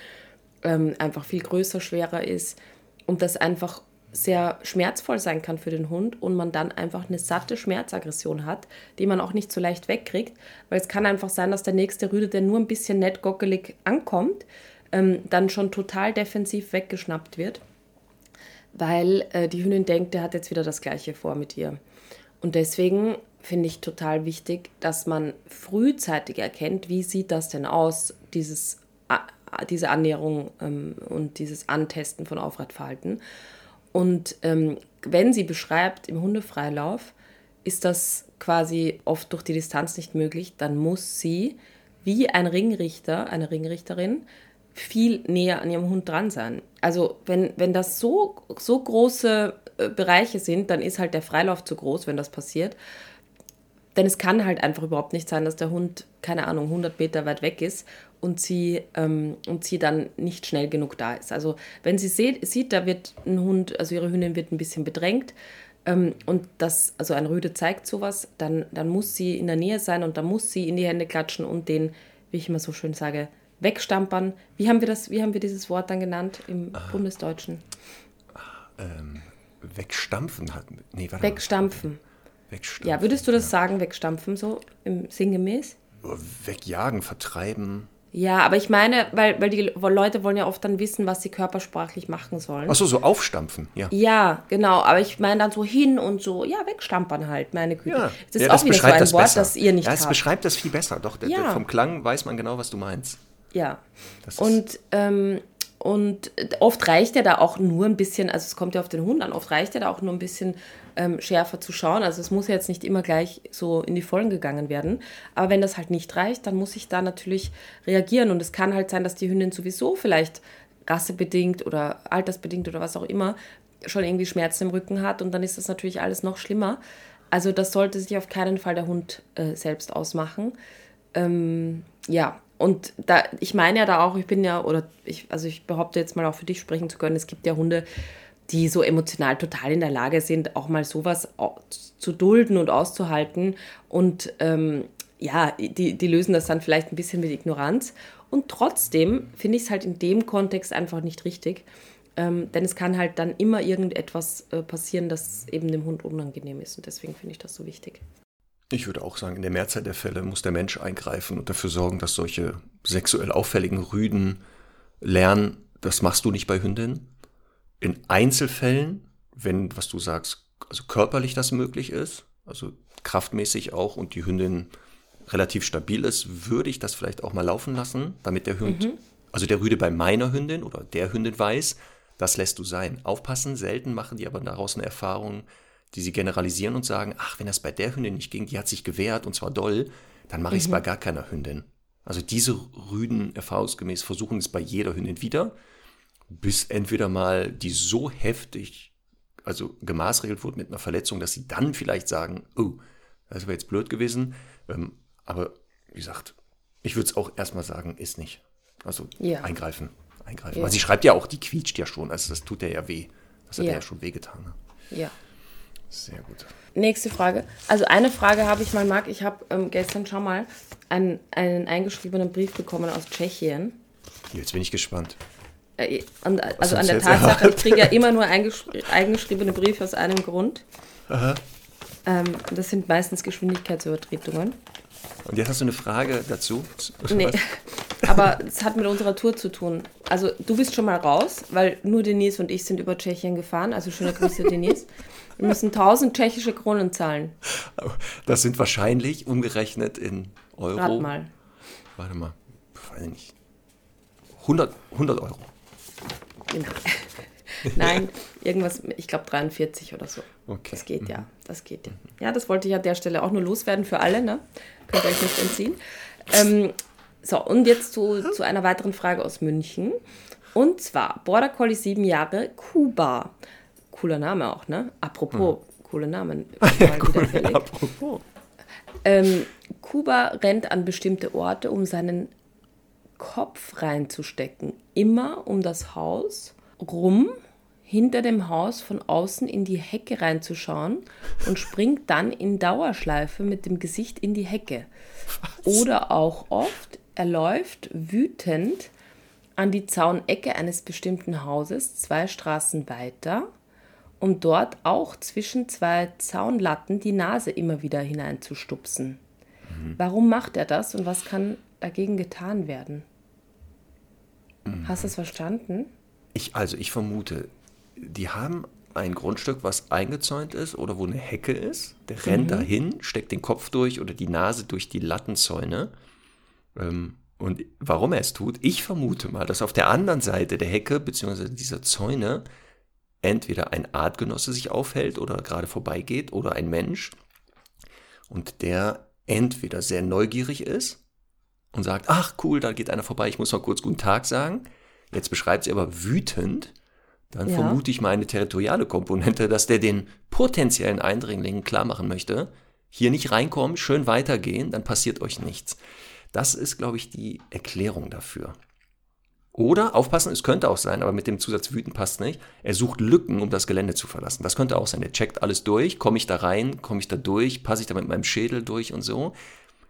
ähm, einfach viel größer, schwerer ist und das einfach sehr schmerzvoll sein kann für den Hund und man dann einfach eine satte Schmerzaggression hat, die man auch nicht so leicht wegkriegt, weil es kann einfach sein, dass der nächste Rüde, der nur ein bisschen nett gockelig ankommt, ähm, dann schon total defensiv weggeschnappt wird, weil äh, die Hündin denkt, der hat jetzt wieder das Gleiche vor mit ihr. Und deswegen finde ich total wichtig, dass man frühzeitig erkennt, wie sieht das denn aus, dieses, A- diese Annäherung ähm, und dieses Antesten von Aufreitverhalten. Und ähm, wenn sie beschreibt im Hundefreilauf, ist das quasi oft durch die Distanz nicht möglich, dann muss sie wie ein Ringrichter, eine Ringrichterin, viel näher an ihrem Hund dran sein. Also wenn, wenn das so, so große äh, Bereiche sind, dann ist halt der Freilauf zu groß, wenn das passiert. Denn es kann halt einfach überhaupt nicht sein, dass der Hund, keine Ahnung, 100 Meter weit weg ist und sie, ähm, und sie dann nicht schnell genug da ist. Also wenn sie seht, sieht, da wird ein Hund, also ihre Hündin wird ein bisschen bedrängt ähm, und das, also ein Rüde zeigt sowas, dann, dann muss sie in der Nähe sein und dann muss sie in die Hände klatschen und den, wie ich immer so schön sage, wegstampern. Wie haben wir das, wie haben wir dieses Wort dann genannt im Bundesdeutschen? Ähm, wegstampfen hat. Nee, warte Wegstampfen. mal. Wegstampfen. Ja, würdest du das sagen, wegstampfen, so im sinngemäß? Wegjagen, vertreiben. Ja, aber ich meine, weil, weil die Leute wollen ja oft dann wissen, was sie körpersprachlich machen sollen. Achso, so aufstampfen, ja. Ja, genau, aber ich meine dann so hin und so, ja, wegstampern halt, meine Güte. Ja, Das ist ja, auch wieder so ein das Wort, besser. das ihr nicht Ja, es habt. beschreibt das viel besser. Doch, der, der, Ja. vom Klang weiß man genau, was du meinst. Ja. Das Und, ähm, und oft reicht ja da auch nur ein bisschen, also es kommt ja auf den Hund an, oft reicht ja da auch nur ein bisschen ähm, schärfer zu schauen. Also es muss ja jetzt nicht immer gleich so in die Vollen gegangen werden. Aber wenn das halt nicht reicht, dann muss ich da natürlich reagieren. Und es kann halt sein, dass die Hündin sowieso vielleicht rassebedingt oder altersbedingt oder was auch immer schon irgendwie Schmerzen im Rücken hat. Und dann ist das natürlich alles noch schlimmer. also das sollte sich auf keinen Fall der Hund äh, selbst ausmachen. Ähm, ja, und da, ich meine ja da auch, ich bin ja, oder ich, also ich behaupte jetzt mal auch für dich sprechen zu können, es gibt ja Hunde, die so emotional total in der Lage sind, auch mal sowas zu dulden und auszuhalten. Und ähm, ja, die, die lösen das dann vielleicht ein bisschen mit Ignoranz. Und trotzdem finde ich es halt in dem Kontext einfach nicht richtig. Ähm, denn es kann halt dann immer irgendetwas äh, passieren, das eben dem Hund unangenehm ist. Und deswegen finde ich das so wichtig. Ich würde auch sagen, in der Mehrzahl der Fälle muss der Mensch eingreifen und dafür sorgen, dass solche sexuell auffälligen Rüden lernen, das machst du nicht bei Hündinnen. In Einzelfällen, wenn, was du sagst, also körperlich das möglich ist, also kraftmäßig auch und die Hündin relativ stabil ist, würde ich das vielleicht auch mal laufen lassen, damit der Hund, mhm. also der Rüde bei meiner Hündin oder der Hündin weiß, das lässt du sein. Aufpassen, selten machen die aber daraus eine Erfahrung, die sie generalisieren und sagen, ach, wenn das bei der Hündin nicht ging, die hat sich gewehrt und zwar doll, dann mache ich es mhm. bei gar keiner Hündin. Also diese Rüden erfahrungsgemäß versuchen es bei jeder Hündin wieder, bis entweder mal die so heftig, also gemaßregelt wurde mit einer Verletzung, dass sie dann vielleicht sagen, oh, das wäre jetzt blöd gewesen. Ähm, aber wie gesagt, ich würde es auch erstmal sagen, ist nicht. Also ja. eingreifen, eingreifen. Ja. Weil sie schreibt ja auch, die quietscht ja schon, also das tut der ja weh. Das hat ja, ja schon wehgetan. Ne? Ja. Sehr gut. Nächste Frage. Also eine Frage habe ich mal, Marc. Ich habe ähm, gestern schon mal einen, einen eingeschriebenen Brief bekommen aus Tschechien. Jetzt bin ich gespannt. Äh, und, also an der Tatsache, ich kriege ja immer nur eingeschriebene Briefe aus einem Grund. Aha. Ähm, das sind meistens Geschwindigkeitsübertretungen. Und jetzt hast du eine Frage dazu? Nee, aber es hat mit unserer Tour zu tun. Also du bist schon mal raus, weil nur Denise und ich sind über Tschechien gefahren. Also schöne Grüße, Denise. Wir müssen 1000 tschechische Kronen zahlen. Das sind wahrscheinlich umgerechnet in Euro. Rat mal. Warte mal, weiß nicht. 100, 100 Euro. Genau. Nein, irgendwas, ich glaube 43 oder so. Okay. Das geht ja, das geht ja. Ja, das wollte ich an der Stelle auch nur loswerden für alle, ne? Könnt ihr euch nicht entziehen. Ähm, so, und jetzt zu, zu einer weiteren Frage aus München. Und zwar, Border Collie sieben Jahre, Kuba. Cooler Name auch, ne? Apropos, hm. coole Namen. Ja, cool, apropos. Ähm, Kuba rennt an bestimmte Orte, um seinen Kopf reinzustecken. Immer um das Haus rum, hinter dem Haus von außen in die Hecke reinzuschauen und springt dann in Dauerschleife mit dem Gesicht in die Hecke. Oder auch oft, er läuft wütend an die Zaunecke eines bestimmten Hauses, zwei Straßen weiter, um dort auch zwischen zwei Zaunlatten die Nase immer wieder hineinzustupsen. Mhm. Warum macht er das und was kann dagegen getan werden? Mhm. Hast du es verstanden? Ich, also ich vermute, die haben ein Grundstück, was eingezäunt ist oder wo eine Hecke ist. Der rennt mhm. dahin, steckt den Kopf durch oder die Nase durch die Lattenzäune. Ähm, und warum er es tut, ich vermute mal, dass auf der anderen Seite der Hecke bzw. dieser Zäune entweder ein Artgenosse sich aufhält oder gerade vorbeigeht oder ein Mensch und der entweder sehr neugierig ist und sagt, ach cool, da geht einer vorbei, ich muss mal kurz guten Tag sagen. Jetzt beschreibt sie aber wütend, dann ja. vermute ich mal eine territoriale Komponente, dass der den potenziellen Eindringlingen klar machen möchte, hier nicht reinkommen, schön weitergehen, dann passiert euch nichts. Das ist, glaube ich, die Erklärung dafür. Oder, aufpassen, es könnte auch sein, aber mit dem Zusatz wütend passt nicht, er sucht Lücken, um das Gelände zu verlassen. Das könnte auch sein. Er checkt alles durch, komme ich da rein, komme ich da durch, passe ich da mit meinem Schädel durch und so.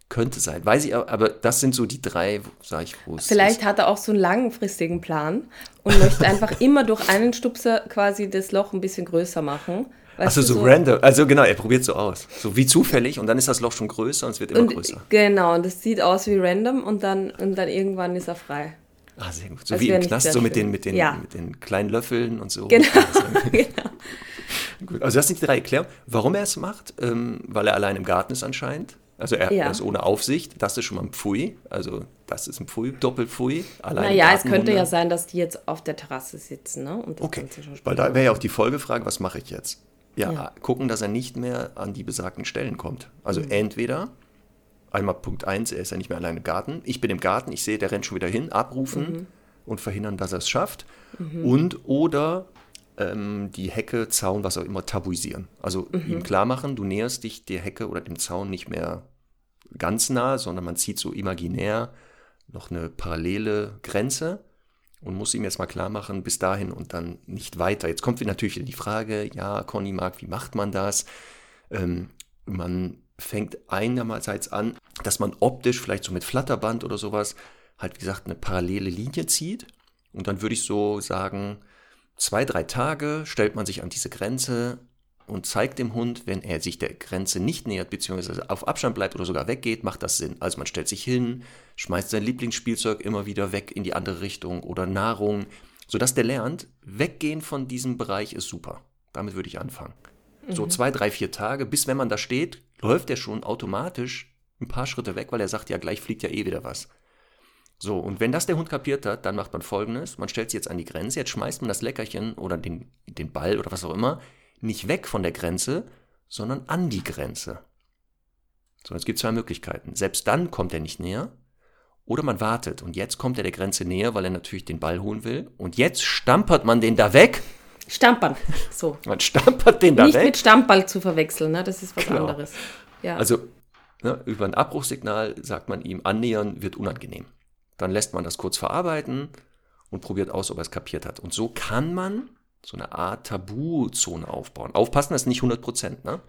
Könnte sein. Weiß ich, aber das sind so die drei, sag ich, wo es Vielleicht ist. hat er auch so einen langfristigen Plan und möchte einfach immer durch einen Stupser quasi das Loch ein bisschen größer machen. Achso, so, so random. Also genau, er probiert so aus. So wie zufällig und dann ist das Loch schon größer und es wird immer und, größer. Genau, und das sieht aus wie random und dann, und dann irgendwann ist er frei. Ah, sehr gut. So das wie im Knast, so mit den, mit, den, ja. mit den kleinen Löffeln und so. Genau. genau. Gut, also das sind die drei Erklärungen. Warum er es macht, ähm, weil er allein im Garten ist anscheinend. Also er, ja. ist ohne Aufsicht. Das ist schon mal ein Pfui. Also das ist ein Pfui, Doppelpfui. naja, es könnte ja sein, dass die jetzt auf der Terrasse sitzen. Ne? okay, weil da wäre ja auch die Folgefrage, was mache ich jetzt? Ja, ja, gucken, dass er nicht mehr an die besagten Stellen kommt. Also mhm. entweder einmal Punkt 1, er ist ja nicht mehr allein im Garten. Ich bin im Garten, ich sehe, der rennt schon wieder hin, abrufen mhm. und verhindern, dass er es schafft. Mhm. Und oder ähm, die Hecke, Zaun, was auch immer tabuisieren. Also ihm klar machen, du näherst dich der Hecke oder dem Zaun nicht mehr ganz nah, sondern man zieht so imaginär noch eine parallele Grenze und muss ihm jetzt mal klar machen, bis dahin und dann nicht weiter. Jetzt kommt natürlich wieder die Frage, ja, Conny Mark, wie macht man das? Ähm, man fängt einerseits an, dass man optisch vielleicht so mit Flatterband oder sowas halt, wie gesagt, eine parallele Linie zieht. Und dann würde ich so sagen, zwei, drei Tage stellt man sich an diese Grenze und zeigt dem Hund, wenn er sich der Grenze nicht nähert, beziehungsweise auf Abstand bleibt oder sogar weggeht, macht das Sinn. Also man stellt sich hin, schmeißt sein Lieblingsspielzeug immer wieder weg in die andere Richtung oder Nahrung, sodass der lernt, weggehen von diesem Bereich ist super. Damit würde ich anfangen. So zwei, drei, vier Tage, bis wenn man da steht, läuft er schon automatisch ein paar Schritte weg, weil er sagt, ja, gleich fliegt ja eh wieder was. So, und wenn das der Hund kapiert hat, dann macht man folgendes: Man stellt sich jetzt an die Grenze, jetzt schmeißt man das Leckerchen oder den, den Ball oder was auch immer nicht weg von der Grenze, sondern an die Grenze. So, es gibt zwei Möglichkeiten. Selbst dann kommt er nicht näher. Oder man wartet und jetzt kommt er der Grenze näher, weil er natürlich den Ball holen will. Und jetzt stampert man den da weg. Stampern. So. Man stampert den da Nicht weg. mit Stammball zu verwechseln, ne? Das ist was Genau. anderes. Ja. Also ne, über ein Abbruchssignal sagt man ihm, annähern wird unangenehm. Dann lässt man das kurz verarbeiten und probiert aus, ob er es kapiert hat. Und so kann man so eine Art Tabuzone aufbauen. Aufpassen, das ist nicht 100 Prozent. Ne?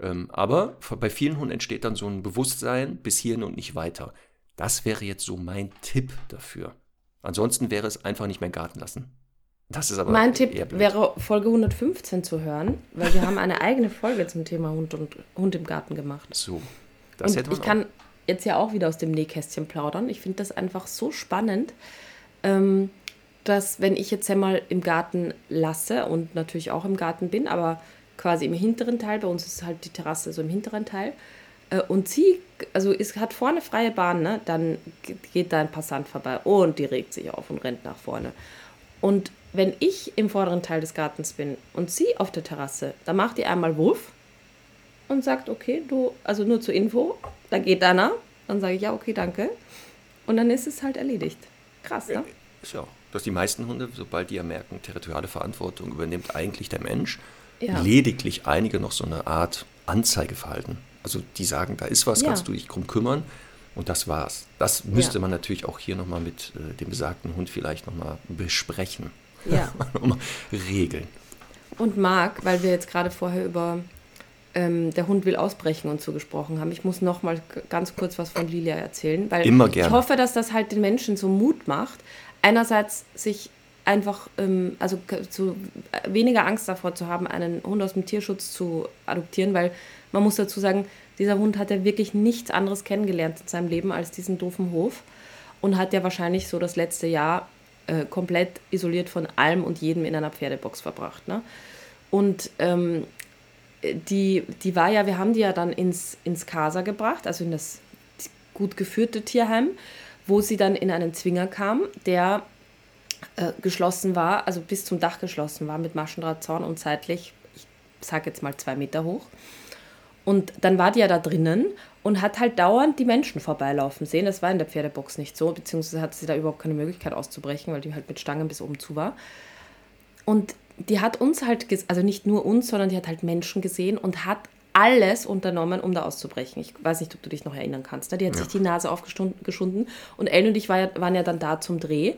Ähm, aber bei vielen Hunden entsteht dann so ein Bewusstsein bis hierhin und nicht weiter. Das wäre jetzt so mein Tipp dafür. Ansonsten wäre es einfach nicht mehr Garten lassen. Das ist aber mein Tipp wäre, Folge 115 zu hören, weil wir haben eine eigene Folge zum Thema Hund und Hund im Garten gemacht. So, das und hätte man ich auch. kann jetzt ja auch wieder aus dem Nähkästchen plaudern. Ich finde das einfach so spannend, ähm, dass wenn ich jetzt einmal im Garten lasse und natürlich auch im Garten bin, aber quasi im hinteren Teil, bei uns ist halt die Terrasse so im hinteren Teil, äh, und sie, also es hat vorne freie Bahn, ne? dann ge- geht da ein Passant vorbei und die regt sich auf und rennt nach vorne. Und wenn ich im vorderen Teil des Gartens bin und sie auf der Terrasse, dann macht die einmal Wuff und sagt, okay, du, also nur zur Info, da geht einer. Dann sage ich, ja, okay, danke. Und dann ist es halt erledigt. Krass, ne? Ist ja auch, dass die meisten Hunde, sobald die ja merken, territoriale Verantwortung übernimmt eigentlich der Mensch, Ja. lediglich einige noch so eine Art Anzeigeverhalten. Also die sagen, da ist was, Ja. kannst du dich drum kümmern und das war's. Das müsste Ja. man natürlich auch hier nochmal mit äh, dem besagten Hund vielleicht nochmal besprechen. Ja. nochmal regeln. Und Marc, weil wir jetzt gerade vorher über ähm, der Hund will ausbrechen und so gesprochen haben, ich muss noch mal ganz kurz was von Lilia erzählen, weil Immer ich gerne. hoffe, dass das halt den Menschen so Mut macht, einerseits sich einfach, ähm, also zu, äh, weniger Angst davor zu haben, einen Hund aus dem Tierschutz zu adoptieren, weil man muss dazu sagen, dieser Hund hat ja wirklich nichts anderes kennengelernt in seinem Leben als diesen doofen Hof und hat ja wahrscheinlich so das letzte Jahr äh, komplett isoliert von allem und jedem in einer Pferdebox verbracht. Ne? Und ähm, die, die war ja, wir haben die ja dann ins, ins Casa gebracht, also in das gut geführte Tierheim, wo sie dann in einen Zwinger kam, der äh, geschlossen war, also bis zum Dach geschlossen war mit Maschendrahtzaun und seitlich, ich sag jetzt mal zwei Meter hoch. Und dann war die ja da drinnen und hat halt dauernd die Menschen vorbeilaufen sehen. Das war in der Pferdebox nicht so, beziehungsweise hatte sie da überhaupt keine Möglichkeit auszubrechen, weil die halt mit Stangen bis oben zu war. Und die hat uns halt, also nicht nur uns, sondern die hat halt Menschen gesehen und hat alles unternommen, um da auszubrechen. Ich weiß nicht, ob du dich noch erinnern kannst. Ne? Die hat sich die Nase aufgeschunden und Ellen und ich war ja, waren ja dann da zum Dreh.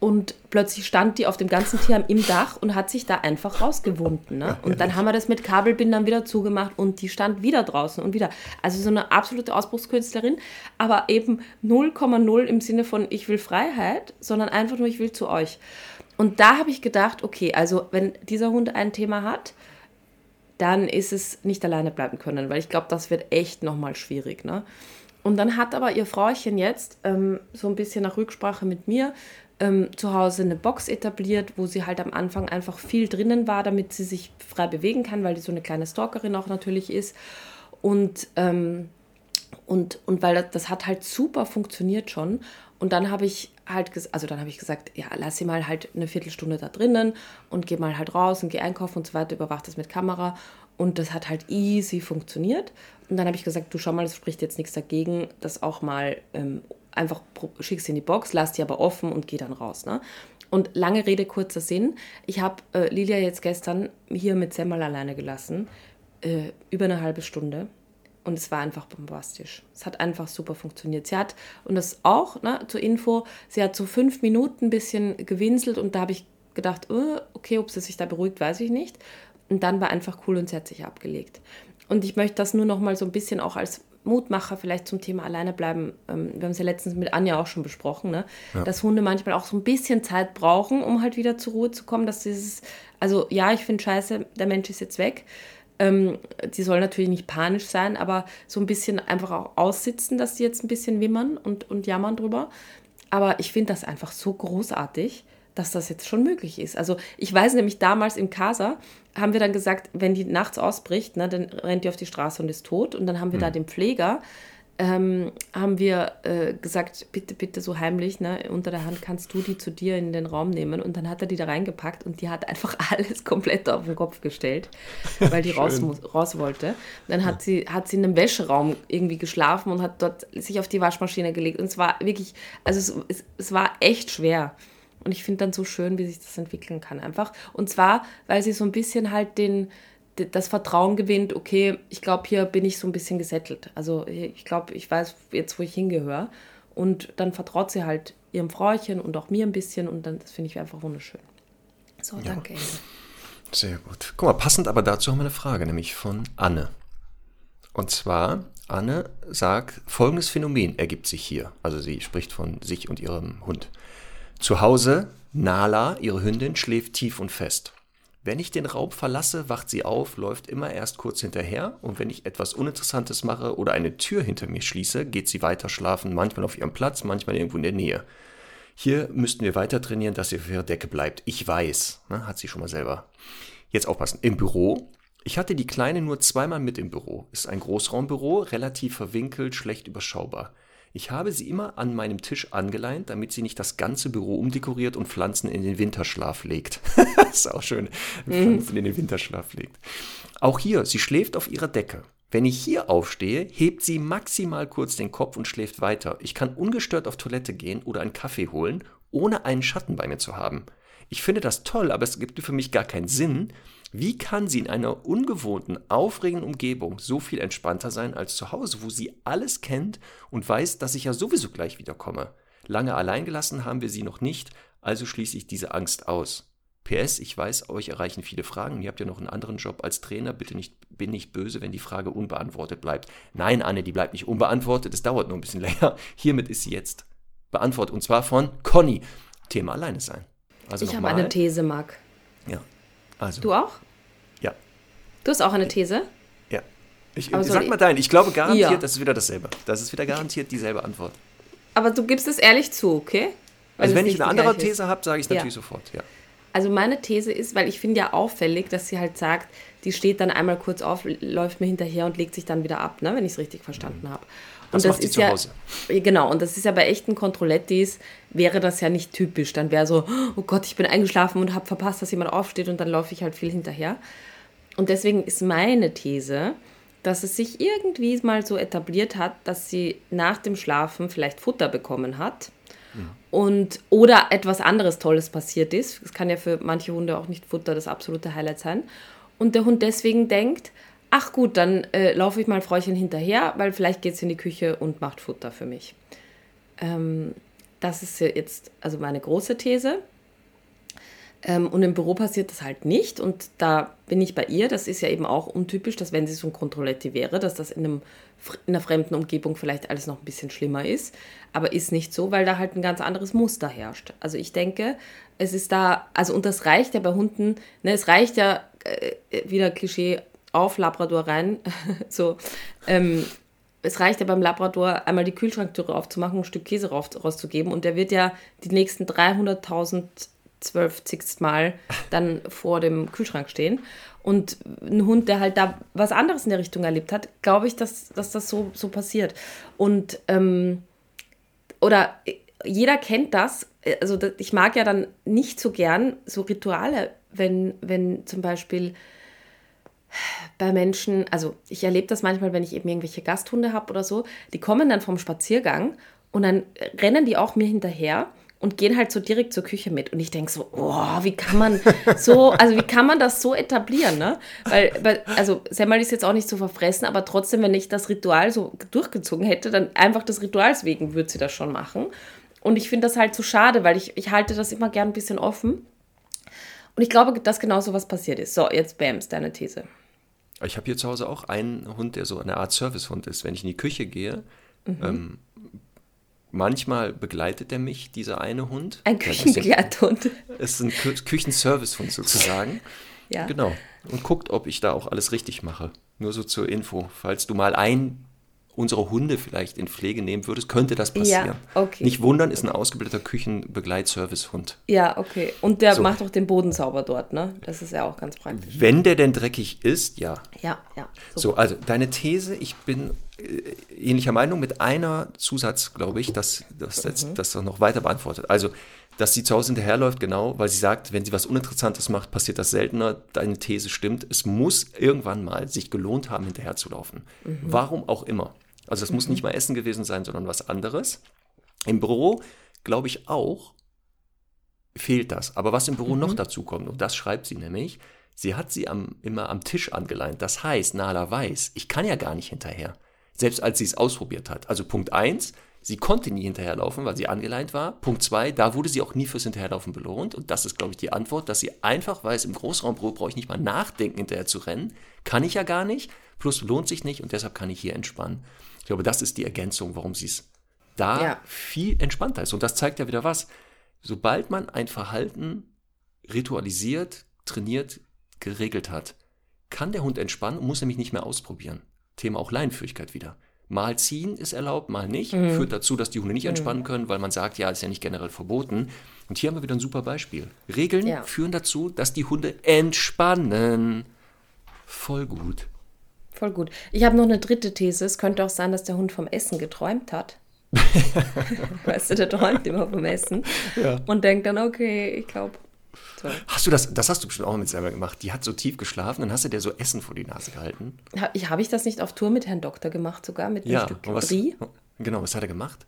Und plötzlich stand die auf dem ganzen Tierheim im Dach und hat sich da einfach rausgewunden. Ne? Und dann haben wir das mit Kabelbindern wieder zugemacht und die stand wieder draußen und wieder. Also so eine absolute Ausbruchskünstlerin, aber eben 0,0 im Sinne von ich will Freiheit, sondern einfach nur ich will zu euch. Und da habe ich gedacht, okay, also wenn dieser Hund ein Thema hat, dann ist es nicht alleine bleiben können, weil ich glaube, das wird echt nochmal schwierig. Ne? Und dann hat aber ihr Frauchen jetzt ähm, so ein bisschen nach Rücksprache mit mir ähm, zu Hause eine Box etabliert, wo sie halt am Anfang einfach viel drinnen war, damit sie sich frei bewegen kann, weil die so eine kleine Stalkerin auch natürlich ist. Und, ähm, und, und weil das, das hat halt super funktioniert schon. Und dann habe ich halt, also dann habe ich gesagt, ja, lass sie mal halt eine Viertelstunde da drinnen und geh mal halt raus und geh einkaufen und so weiter, überwacht das mit Kamera. Und das hat halt easy funktioniert. Und dann habe ich gesagt, du schau mal, es spricht jetzt nichts dagegen, das auch mal ähm, einfach schickst in die Box, lass die aber offen und geh dann raus. Ne? Und lange Rede, kurzer Sinn. Ich habe äh, Lilia jetzt gestern hier mit Semmel alleine gelassen. Äh, über eine halbe Stunde. Und es war einfach bombastisch. Es hat einfach super funktioniert. Sie hat, und das auch, ne, zur Info, sie hat so fünf Minuten ein bisschen gewinselt und da habe ich gedacht, oh, okay, ob sie sich da beruhigt, weiß ich nicht. Und dann war einfach cool und sie hat sich abgelegt. Und ich möchte das nur noch mal so ein bisschen auch als Mutmacher vielleicht zum Thema alleine bleiben. Ähm, wir haben es ja letztens mit Anja auch schon besprochen, ne? Ja. dass Hunde manchmal auch so ein bisschen Zeit brauchen, um halt wieder zur Ruhe zu kommen. Dass dieses, also ja, ich finde scheiße, der Mensch ist jetzt weg. Ähm, die soll natürlich nicht panisch sein, aber so ein bisschen einfach auch aussitzen, dass die jetzt ein bisschen wimmern und, und jammern drüber. Aber ich finde das einfach so großartig, dass das jetzt schon möglich ist. Also ich weiß nämlich damals im Casa haben wir dann gesagt, wenn die nachts ausbricht, ne, dann rennt die auf die Straße und ist tot. Und dann haben wir mhm. da den Pfleger, ähm, haben wir äh, gesagt, bitte, bitte so heimlich, ne, unter der Hand kannst du die zu dir in den Raum nehmen. Und dann hat er die da reingepackt und die hat einfach alles komplett auf den Kopf gestellt, weil die raus, raus wollte. Dann hat, ja. sie, hat sie in einem Wäscheraum irgendwie geschlafen und hat dort sich auf die Waschmaschine gelegt. Und es war wirklich, also es, es, es war echt schwer. Und ich finde dann so schön, wie sich das entwickeln kann einfach. Und zwar, weil sie so ein bisschen halt den, das Vertrauen gewinnt, okay, ich glaube, hier bin ich so ein bisschen gesettelt. Also ich glaube, ich weiß jetzt, wo ich hingehöre. Und dann vertraut sie halt ihrem Frauchen und auch mir ein bisschen und dann, das finde ich einfach wunderschön. So, ja. danke. Sehr gut. Guck mal, passend aber dazu haben wir eine Frage, nämlich von Anne. Und zwar, Anne sagt, folgendes Phänomen ergibt sich hier. Also sie spricht von sich und ihrem Hund. Zu Hause, Nala, ihre Hündin, schläft tief und fest. Wenn ich den Raum verlasse, wacht sie auf, läuft immer erst kurz hinterher und wenn ich etwas Uninteressantes mache oder eine Tür hinter mir schließe, geht sie weiter schlafen, manchmal auf ihrem Platz, manchmal irgendwo in der Nähe. Hier müssten wir weiter trainieren, dass sie auf ihrer Decke bleibt. Ich weiß, ne, hat sie schon mal selber. Jetzt aufpassen. Im Büro. Ich hatte die Kleine nur zweimal mit im Büro. Ist ein Großraumbüro, relativ verwinkelt, schlecht überschaubar. Ich habe sie immer an meinem Tisch angeleint, damit sie nicht das ganze Büro umdekoriert und Pflanzen in den Winterschlaf legt. ist auch schön, Pflanzen in den Winterschlaf legt. Auch hier, sie schläft auf ihrer Decke. Wenn ich hier aufstehe, hebt sie maximal kurz den Kopf und schläft weiter. Ich kann ungestört auf Toilette gehen oder einen Kaffee holen, ohne einen Schatten bei mir zu haben. Ich finde das toll, aber es gibt für mich gar keinen Sinn, wie kann sie in einer ungewohnten, aufregenden Umgebung so viel entspannter sein als zu Hause, wo sie alles kennt und weiß, dass ich ja sowieso gleich wiederkomme? Lange allein gelassen haben wir sie noch nicht, also schließe ich diese Angst aus. PS, ich weiß, euch erreichen viele Fragen. Ihr habt ja noch einen anderen Job als Trainer. Bitte nicht, bin nicht böse, wenn die Frage unbeantwortet bleibt. Nein, Anne, die bleibt nicht unbeantwortet. Es dauert nur ein bisschen länger. Hiermit ist sie jetzt beantwortet. Und zwar von Conny. Thema alleine sein. Also ich habe eine These, Marc. Ja. Also. Du auch? Ja. Du hast auch eine These? Ja. Ich, sag mal dein. Ich glaube garantiert, ja. das ist wieder dasselbe. Das ist wieder garantiert dieselbe Antwort. Aber du gibst es ehrlich zu, okay? Weil also wenn ich eine andere These habe, sage ich es natürlich ja. sofort, ja. Also meine These ist, weil ich finde ja auffällig, dass sie halt sagt, die steht dann einmal kurz auf, läuft mir hinterher und legt sich dann wieder ab, ne, wenn ich es richtig verstanden habe. Das, das ist ja genau und das ist ja bei echten Controlettis wäre das ja nicht typisch. Dann wäre so, oh Gott, ich bin eingeschlafen und habe verpasst, dass jemand aufsteht und dann laufe ich halt viel hinterher. Und deswegen ist meine These, dass es sich irgendwie mal so etabliert hat, dass sie nach dem Schlafen vielleicht Futter bekommen hat. Und oder etwas anderes Tolles passiert ist. Es kann ja für manche Hunde auch nicht Futter das absolute Highlight sein. Und der Hund deswegen denkt, ach gut, dann äh, laufe ich mal Fräuchen hinterher, weil vielleicht geht es in die Küche und macht Futter für mich. Ähm, das ist jetzt also meine große These. Ähm, und im Büro passiert das halt nicht. Und da bin ich bei ihr. Das ist ja eben auch untypisch, dass wenn sie so ein Kontrolletti wäre, dass das in, einem, in einer fremden Umgebung vielleicht alles noch ein bisschen schlimmer ist. Aber ist nicht so, weil da halt ein ganz anderes Muster herrscht. Also ich denke, es ist da, also und das reicht ja bei Hunden, ne, es reicht ja äh, wieder Klischee auf Labrador rein. so, ähm, es reicht ja beim Labrador einmal die Kühlschranktüre aufzumachen, ein Stück Käse raus, rauszugeben und der wird ja die nächsten 300.000 zwölfzigst Mal dann vor dem Kühlschrank stehen. Und ein Hund, der halt da was anderes in der Richtung erlebt hat, glaube ich, dass, dass das so, so passiert. Und, ähm, oder jeder kennt das. Also ich mag ja dann nicht so gern so Rituale, wenn, wenn zum Beispiel bei Menschen, also ich erlebe das manchmal, wenn ich eben irgendwelche Gasthunde habe oder so, die kommen dann vom Spaziergang und dann rennen die auch mir hinterher und gehen halt so direkt zur Küche mit. Und ich denke so, oh, wie kann man so, also wie kann man das so etablieren, ne? Weil, also Semmel ist jetzt auch nicht so verfressen, aber trotzdem, wenn ich das Ritual so durchgezogen hätte, dann einfach des Rituals wegen würde sie das schon machen. Und ich finde das halt so schade, weil ich, ich halte das immer gern ein bisschen offen. Und ich glaube, dass genau so was passiert ist. So, jetzt Bams, deine These. Ich habe hier zu Hause auch einen Hund, der so eine Art Servicehund ist. Wenn ich in die Küche gehe, mhm. ähm, manchmal begleitet er mich, dieser eine Hund. Ein Küchenbegleithund. Ist ein Kü Küchenservicehund sozusagen. ja. Genau. Und guckt, ob ich da auch alles richtig mache. Nur so zur Info. Falls du mal ein unsere Hunde vielleicht in Pflege nehmen würdest, könnte das passieren. Ja, okay. Nicht wundern, ist ein ausgebildeter Küchenbegleitservicehund. Ja, okay. Und der so. macht auch den Boden sauber dort, ne? Das ist ja auch ganz praktisch. Wenn der denn dreckig ist, ja. Ja, ja. Super. So, also deine These, ich bin äh, ähnlicher Meinung mit einer Zusatz, glaube ich, dass das mhm. das noch weiter beantwortet. Also dass sie zu Hause hinterherläuft, genau, weil sie sagt, wenn sie was Uninteressantes macht, passiert das seltener. Deine These stimmt. Es muss irgendwann mal sich gelohnt haben, hinterherzulaufen. Mhm. Warum auch immer. Also es mhm. muss nicht mal Essen gewesen sein, sondern was anderes. Im Büro, glaube ich auch, fehlt das. Aber was im Büro mhm. noch dazu kommt, und das schreibt sie nämlich, sie hat sie am, immer am Tisch angeleint. Das heißt, Nala weiß, ich kann ja gar nicht hinterher. Selbst als sie es ausprobiert hat. Also Punkt 1, Sie konnte nie hinterherlaufen, weil sie angeleint war. Punkt zwei, da wurde sie auch nie fürs Hinterherlaufen belohnt. Und das ist, glaube ich, die Antwort, dass sie einfach weiß, im Großraumbüro brauche ich nicht mal nachdenken, hinterher zu rennen. Kann ich ja gar nicht. Plus lohnt sich nicht und deshalb kann ich hier entspannen. Ich glaube, das ist die Ergänzung, warum sie es da ja. viel entspannter ist. Und das zeigt ja wieder was. Sobald man ein Verhalten ritualisiert, trainiert, geregelt hat, kann der Hund entspannen und muss nämlich nicht mehr ausprobieren. Thema auch Leinenführigkeit wieder. Mal ziehen ist erlaubt, mal nicht. Mhm. Führt dazu, dass die Hunde nicht mhm. entspannen können, weil man sagt, ja, ist ja nicht generell verboten. Und hier haben wir wieder ein super Beispiel. Regeln ja. führen dazu, dass die Hunde entspannen. Voll gut. Voll gut. Ich habe noch eine dritte These. Es könnte auch sein, dass der Hund vom Essen geträumt hat. weißt du, der träumt immer vom Essen. Ja. Und denkt dann, okay, ich glaube, so. Hast du das, das hast du bestimmt auch mit selber gemacht. Die hat so tief geschlafen, dann hast du dir so Essen vor die Nase gehalten. Habe ich, hab ich das nicht auf Tour mit Herrn Doktor gemacht, sogar mit dem ja, Stück was, Brie? Genau, was hat er gemacht?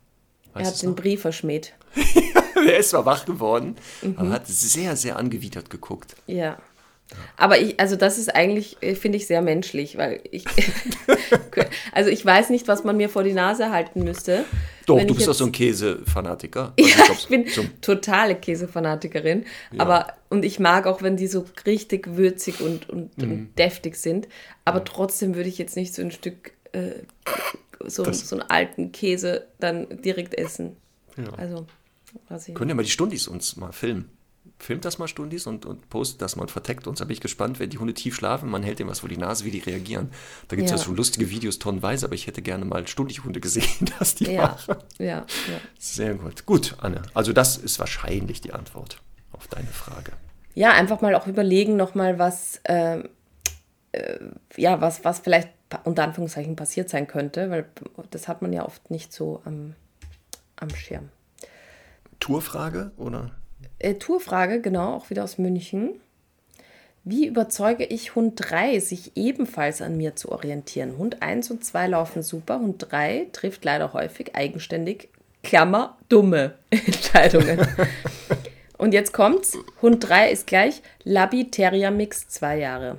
Weißt er hat den noch? Brie verschmäht. er ist zwar wach geworden, mhm. aber hat sehr, sehr angewidert geguckt. Ja. Aber ich, also das ist eigentlich, äh, finde ich, sehr menschlich, weil ich, also ich weiß nicht, was man mir vor die Nase halten müsste. Doch, du bist doch so ein Käsefanatiker. Also ja, ich, bin totale Käsefanatikerin. Ja. Aber, und ich mag auch, wenn die so richtig würzig und, und, mhm. und deftig sind. Aber ja. trotzdem würde ich jetzt nicht so ein Stück, äh, so, so einen alten Käse dann direkt essen. Ja. Also, was ich. Können ja mal die Stundis uns mal filmen filmt das mal Stundis und, und postet das mal und verteckt uns. Da bin ich gespannt, wenn die Hunde tief schlafen, man hält dem was vor die Nase, wie die reagieren. Da gibt es ja. ja. schon lustige Videos tonnenweise, aber ich hätte gerne mal Stundich-Hunde gesehen, dass die ja. machen. Ja, ja. Sehr gut. Gut, Anne. Also das ist wahrscheinlich die Antwort auf deine Frage. Ja, einfach mal auch überlegen nochmal, was, äh, äh, ja, was, was vielleicht unter Anführungszeichen passiert sein könnte, weil das hat man ja oft nicht so am, am Schirm. Tourfrage oder? Äh, Tourfrage, genau, auch wieder aus München. Wie überzeuge ich Hund 3, sich ebenfalls an mir zu orientieren? Hund 1 und 2 laufen super, Hund 3 trifft leider häufig eigenständig, Klammer, dumme Entscheidungen. und jetzt kommt's, Hund 3 ist gleich Labi Terrier Mix 2 Jahre.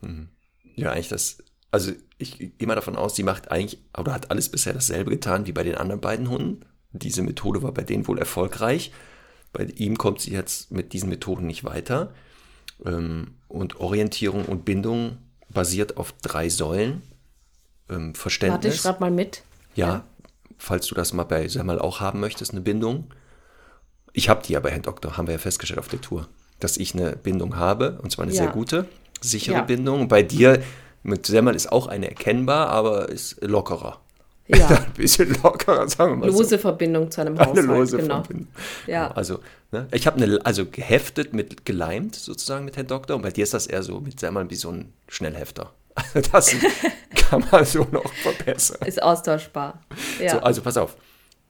Mhm. Ja, eigentlich das, also ich gehe mal davon aus, sie macht eigentlich, oder hat alles bisher dasselbe getan wie bei den anderen beiden Hunden. Diese Methode war bei denen wohl erfolgreich. Bei ihm kommt sie jetzt mit diesen Methoden nicht weiter. Ähm, und Orientierung und Bindung basiert auf drei Säulen. Ähm, Verständnis. Warte, ich schreib mal mit. Ja, ja, falls du das mal bei Semmel auch haben möchtest, eine Bindung. Ich habe die ja bei Herrn Doktor, haben wir ja festgestellt auf der Tour, dass ich eine Bindung habe, und zwar eine ja. sehr gute, sichere ja. Bindung. Bei dir mit Semmel ist auch eine erkennbar, aber ist lockerer. Ja. ein bisschen lockerer, sagen wir mal Lose so. Verbindung zu einem Haushalt. Eine lose genau. Verbindung. Ja. Also, ne, ich habe eine, also geheftet mit geleimt sozusagen mit Herrn Doktor und bei dir ist das eher so mit, sag mal, wie so ein Schnellhefter. Das kann man so noch verbessern. Ist austauschbar. Ja. So, also pass auf.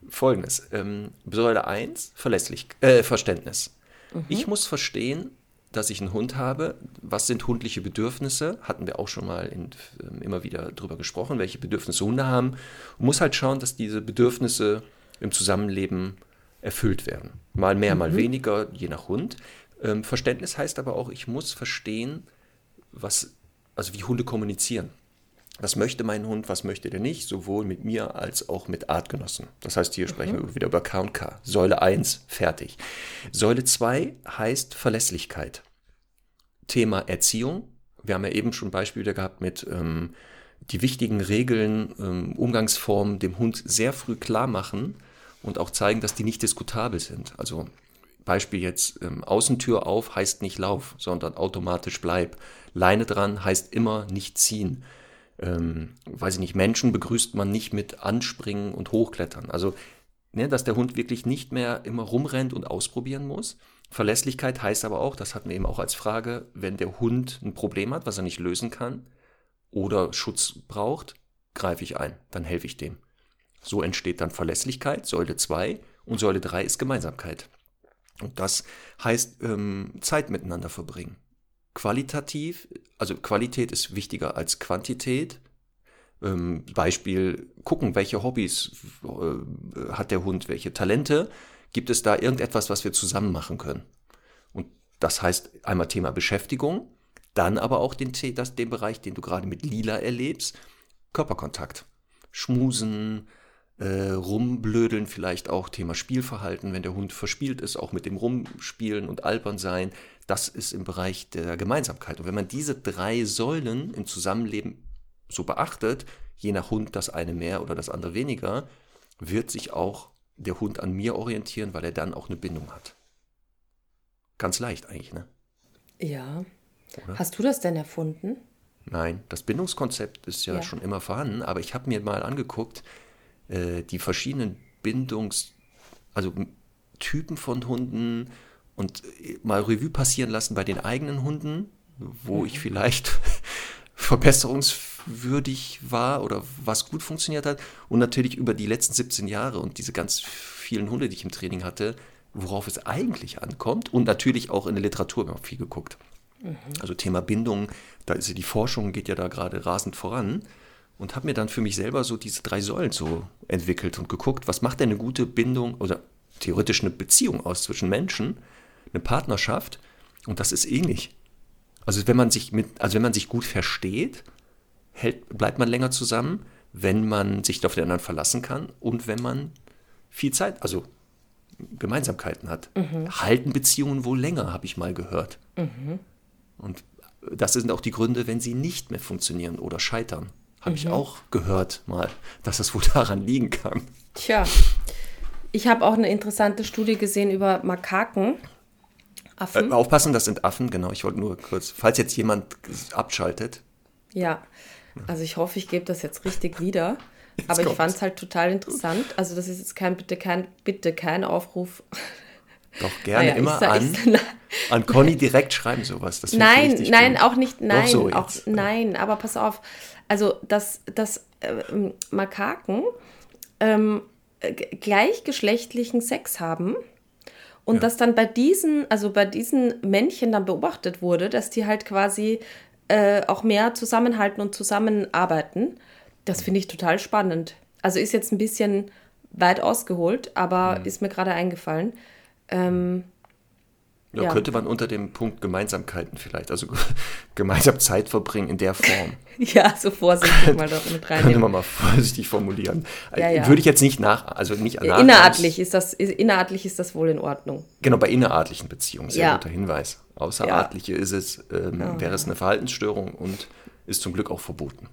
Folgendes. Ähm, Säule 1, verlässlich, äh, Verständnis. Mhm. Ich muss verstehen, dass ich einen Hund habe. Was sind hundliche Bedürfnisse? Hatten wir auch schon mal in, ähm, immer wieder drüber gesprochen, welche Bedürfnisse Hunde haben. Man muss halt schauen, dass diese Bedürfnisse im Zusammenleben erfüllt werden. Mal mehr, mal weniger, je nach Hund. Ähm, Verständnis heißt aber auch, ich muss verstehen, was, also wie Hunde kommunizieren. Was möchte mein Hund, was möchte der nicht, sowohl mit mir als auch mit Artgenossen. Das heißt, hier sprechen wir wieder über K und K. Säule 1, fertig. Säule 2 heißt Verlässlichkeit. Thema Erziehung. Wir haben ja eben schon Beispiele gehabt mit ähm, die wichtigen Regeln, ähm, Umgangsformen dem Hund sehr früh klar machen und auch zeigen, dass die nicht diskutabel sind. Also Beispiel jetzt, ähm, Außentür auf heißt nicht Lauf, sondern automatisch bleib. Leine dran heißt immer nicht ziehen. Ähm, weiß ich nicht, Menschen begrüßt man nicht mit Anspringen und Hochklettern. Also, ne, dass der Hund wirklich nicht mehr immer rumrennt und ausprobieren muss. Verlässlichkeit heißt aber auch, das hatten wir eben auch als Frage, wenn der Hund ein Problem hat, was er nicht lösen kann oder Schutz braucht, greife ich ein, dann helfe ich dem. So entsteht dann Verlässlichkeit, Säule 2 und Säule 3 ist Gemeinsamkeit. Und das heißt ähm, Zeit miteinander verbringen. Qualitativ, also Qualität ist wichtiger als Quantität. Ähm, Beispiel, gucken, welche Hobbys äh, hat der Hund, welche Talente. Gibt es da irgendetwas, was wir zusammen machen können? Und das heißt einmal Thema Beschäftigung, dann aber auch den, das, den Bereich, den du gerade mit Lila erlebst, Körperkontakt. Schmusen, äh, rumblödeln, vielleicht auch Thema Spielverhalten, wenn der Hund verspielt ist, auch mit dem Rumspielen und Albern sein. Das ist im Bereich der Gemeinsamkeit. Und wenn man diese drei Säulen im Zusammenleben so beachtet, je nach Hund das eine mehr oder das andere weniger, wird sich auch der Hund an mir orientieren, weil er dann auch eine Bindung hat. Ganz leicht eigentlich, ne? Ja. Oder? Hast du das denn erfunden? Nein, das Bindungskonzept ist ja, Ja. schon immer vorhanden, aber ich habe mir mal angeguckt, äh, die verschiedenen Bindungs-, also Typen von Hunden und äh, mal Revue passieren lassen bei den eigenen Hunden, wo ich vielleicht verbesserungswürdig war oder was gut funktioniert hat. Und natürlich über die letzten 17 Jahre und diese ganz vielen Hunde, die ich im Training hatte, worauf es eigentlich ankommt. Und natürlich auch in der Literatur habe ich auch viel geguckt. Also Thema Bindung, da ist ja die Forschung geht ja da gerade rasend voran und habe mir dann für mich selber so diese drei Säulen so entwickelt und geguckt, was macht denn eine gute Bindung oder theoretisch eine Beziehung aus zwischen Menschen, eine Partnerschaft und das ist ähnlich. Also wenn man sich mit, also wenn man sich gut versteht, hält, bleibt man länger zusammen, wenn man sich auf den anderen verlassen kann und wenn man viel Zeit, also Gemeinsamkeiten hat. Halten Beziehungen wohl länger, habe ich mal gehört. Und das sind auch die Gründe, wenn sie nicht mehr funktionieren oder scheitern. Habe ich auch gehört mal, dass das wohl daran liegen kann. Tja, ich habe auch eine interessante Studie gesehen über Makaken. Affen. Äh, aufpassen, das sind Affen, genau. Ich wollte nur kurz, falls jetzt jemand abschaltet. Ja, also ich hoffe, ich gebe das jetzt richtig wieder. Aber ich kommt's. fand es halt total interessant. Also das ist jetzt kein, bitte kein, bitte kein Aufruf. Doch gerne ich immer sag- an, an Conny direkt schreiben sowas. Das Nein, nein, gut. auch nicht, nein, so auch, jetzt. nein, aber pass auf. Also, dass, dass ähm, Makaken ähm, g- gleichgeschlechtlichen Sex haben und dass dann bei diesen, also bei diesen Männchen dann beobachtet wurde, dass die halt quasi äh, auch mehr zusammenhalten und zusammenarbeiten. Das finde ich total spannend. Also ist jetzt ein bisschen weit ausgeholt, aber ist mir gerade eingefallen. Ähm, Ja, Ja. Könnte man unter dem Punkt Gemeinsamkeiten vielleicht, also gemeinsam Zeit verbringen in der Form, ja, so vorsichtig mal doch mit könnte reinnehmen. man mal vorsichtig formulieren. Ja, ja. Würde ich jetzt nicht nach, also nicht nach, Innerartlich ist das, innerartlich ist das wohl in Ordnung. Genau, bei innerartlichen Beziehungen, sehr guter Hinweis. Außerartliche ist es, ähm, wäre es eine Verhaltensstörung und ist zum Glück auch verboten.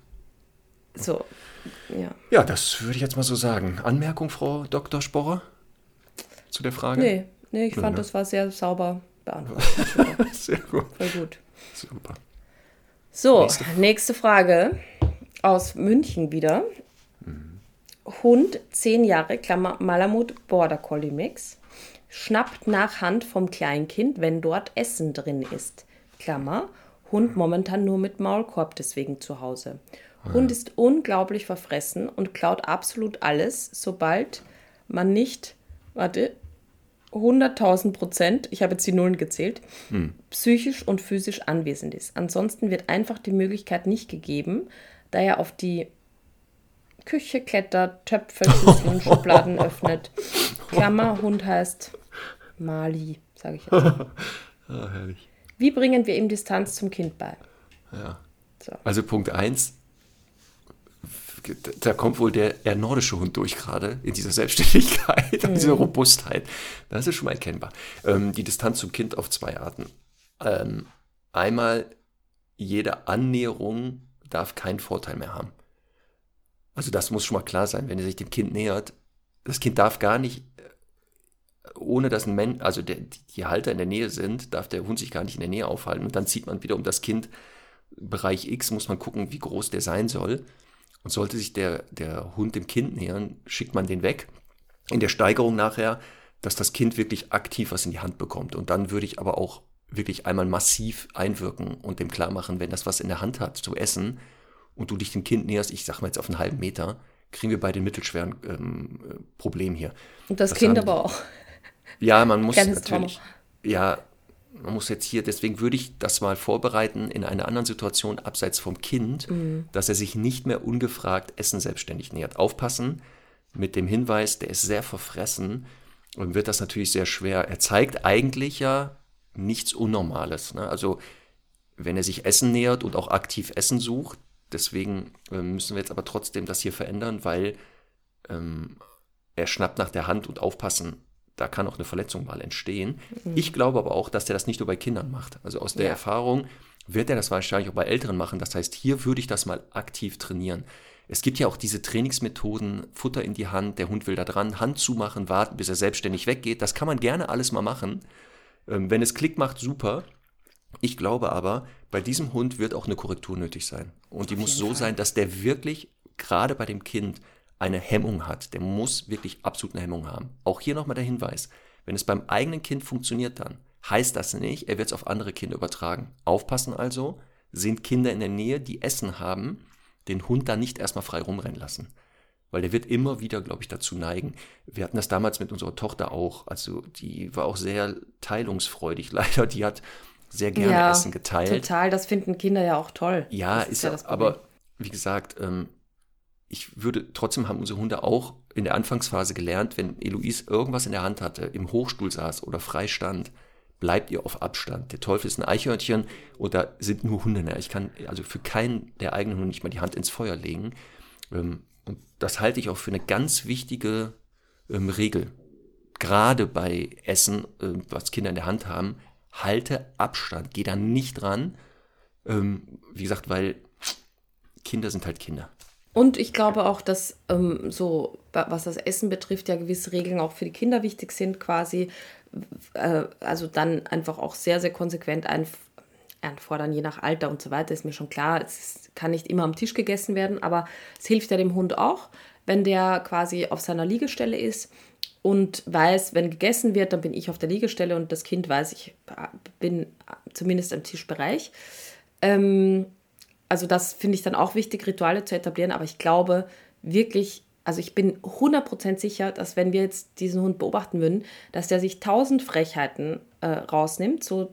So, ja. Ja, das würde ich jetzt mal so sagen. Anmerkung, Frau Dr. Sporrer, zu der Frage? Nee, nee, ich fand, ne? das war sehr sauber beantwortet. Sehr gut. Voll gut. Super. So, Nächste nächste, Frage aus München wieder. Mhm. Hund, 10 Jahre, Klammer, Malamut Border Collie Mix, schnappt nach Hand vom Kleinkind, wenn dort Essen drin ist. Klammer, Hund momentan nur mit Maulkorb deswegen zu Hause. Hund ist unglaublich verfressen und klaut absolut alles, sobald man nicht, warte, 100.000 Prozent, ich habe jetzt die Nullen gezählt, psychisch und physisch anwesend ist. Ansonsten wird einfach die Möglichkeit nicht gegeben, da er auf die Küche klettert, Töpfe, Schüsseln, Schubladen öffnet Klammer, Hund heißt Mali, sage ich jetzt. ah, herrlich. Wie bringen wir ihm Distanz zum Kind bei? Ja. So. Also Punkt 1, da kommt wohl der eher nordische Hund durch gerade in dieser Selbstständigkeit, in dieser. Robustheit. Das ist schon mal erkennbar. Ähm, die Distanz zum Kind auf zwei Arten. Ähm, einmal, jede Annäherung darf keinen Vorteil mehr haben. Also das muss schon mal klar sein, wenn er sich dem Kind nähert. Das Kind darf gar nicht, äh, ohne dass ein Mensch, also der, die Halter in der Nähe sind, darf der Hund sich gar nicht in der Nähe aufhalten. Und dann zieht man wieder um das Kind, Bereich X, muss man gucken, wie groß der sein soll. Und sollte sich der, der Hund dem Kind nähern, schickt man den weg. In der Steigerung nachher, dass das Kind wirklich aktiv was in die Hand bekommt. Und dann würde ich aber auch wirklich einmal massiv einwirken und dem klar machen, wenn das was in der Hand hat zu essen und du dich dem Kind näherst, ich sag mal jetzt auf einen halben Meter, kriegen wir bei den mittelschweren ähm, äh, Problem hier. Und das, das Kind aber auch. Ja, man muss natürlich. Ja, man muss jetzt hier, deswegen würde ich das mal vorbereiten in einer anderen Situation abseits vom Kind, mhm. dass er sich nicht mehr ungefragt Essen selbstständig nähert. Aufpassen mit dem Hinweis, der ist sehr verfressen und wird das natürlich sehr schwer. Er zeigt eigentlich ja nichts Unnormales. Ne? Also wenn er sich Essen nähert und auch aktiv Essen sucht, deswegen äh, müssen wir jetzt aber trotzdem das hier verändern, weil ähm, er schnappt nach der Hand und aufpassen, da kann auch eine Verletzung mal entstehen. Mhm. Ich glaube aber auch, dass der das nicht nur bei Kindern macht. Also aus der ja. Erfahrung wird er das wahrscheinlich auch bei Älteren machen. Das heißt, hier würde ich das mal aktiv trainieren. Es gibt ja auch diese Trainingsmethoden, Futter in die Hand, der Hund will da dran, Hand zumachen, warten, bis er selbstständig weggeht. Das kann man gerne alles mal machen. Ähm, wenn es Klick macht, super. Ich glaube aber, bei diesem Hund wird auch eine Korrektur nötig sein. Und die muss so Fall. sein, dass der wirklich gerade bei dem Kind eine Hemmung hat. Der muss wirklich absolut eine Hemmung haben. Auch hier nochmal der Hinweis. Wenn es beim eigenen Kind funktioniert dann, heißt das nicht, er wird es auf andere Kinder übertragen. Aufpassen also, sind Kinder in der Nähe, die Essen haben, den Hund da nicht erstmal frei rumrennen lassen. Weil der wird immer wieder, glaube ich, dazu neigen. Wir hatten das damals mit unserer Tochter auch. Also die war auch sehr teilungsfreudig leider. Die hat sehr gerne ja, Essen geteilt. Total, das finden Kinder ja auch toll. Ja, ist, ist ja, das aber wie gesagt, ähm, ich würde trotzdem haben unsere Hunde auch in der Anfangsphase gelernt, wenn Eloise irgendwas in der Hand hatte, im Hochstuhl saß oder frei stand, bleibt ihr auf Abstand. Der Teufel ist ein Eichhörnchen oder sind nur Hunde. Ich kann also für keinen der eigenen Hunde nicht mal die Hand ins Feuer legen. Ähm, und das halte ich auch für eine ganz wichtige ähm, Regel. Gerade bei Essen, ähm, was Kinder in der Hand haben, halte Abstand. Geh da nicht ran. Wie gesagt, weil Kinder sind halt Kinder. Und ich glaube auch, dass ähm, so, was das Essen betrifft, ja gewisse Regeln auch für die Kinder wichtig sind, quasi. Äh, also dann einfach auch sehr, sehr konsequent einf einfordern, je nach Alter und so weiter, ist mir schon klar. Es kann nicht immer am Tisch gegessen werden, aber es hilft ja dem Hund auch, wenn der quasi auf seiner Liegestelle ist und weiß, wenn gegessen wird, dann bin ich auf der Liegestelle und das Kind weiß, ich bin zumindest am Tischbereich. Ähm, also das finde ich dann auch wichtig, Rituale zu etablieren, aber ich glaube wirklich, also ich bin 100% sicher, dass wenn wir jetzt diesen Hund beobachten würden, dass der sich tausend Frechheiten äh, rausnimmt, so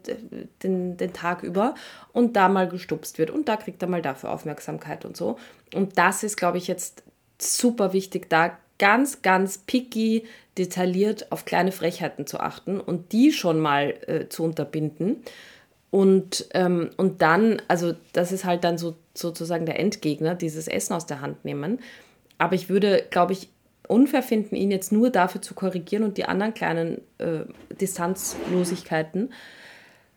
den, den Tag über und da mal gestupst wird und da kriegt er mal dafür Aufmerksamkeit und so. Und das ist, glaube ich, jetzt super wichtig, da ganz, ganz picky, detailliert auf kleine Frechheiten zu achten und die schon mal äh, zu unterbinden. Und, ähm, und dann, also das ist halt dann so sozusagen der Endgegner, dieses Essen aus der Hand nehmen. Aber ich würde, glaube ich, unfair finden, ihn jetzt nur dafür zu korrigieren und die anderen kleinen äh, Distanzlosigkeiten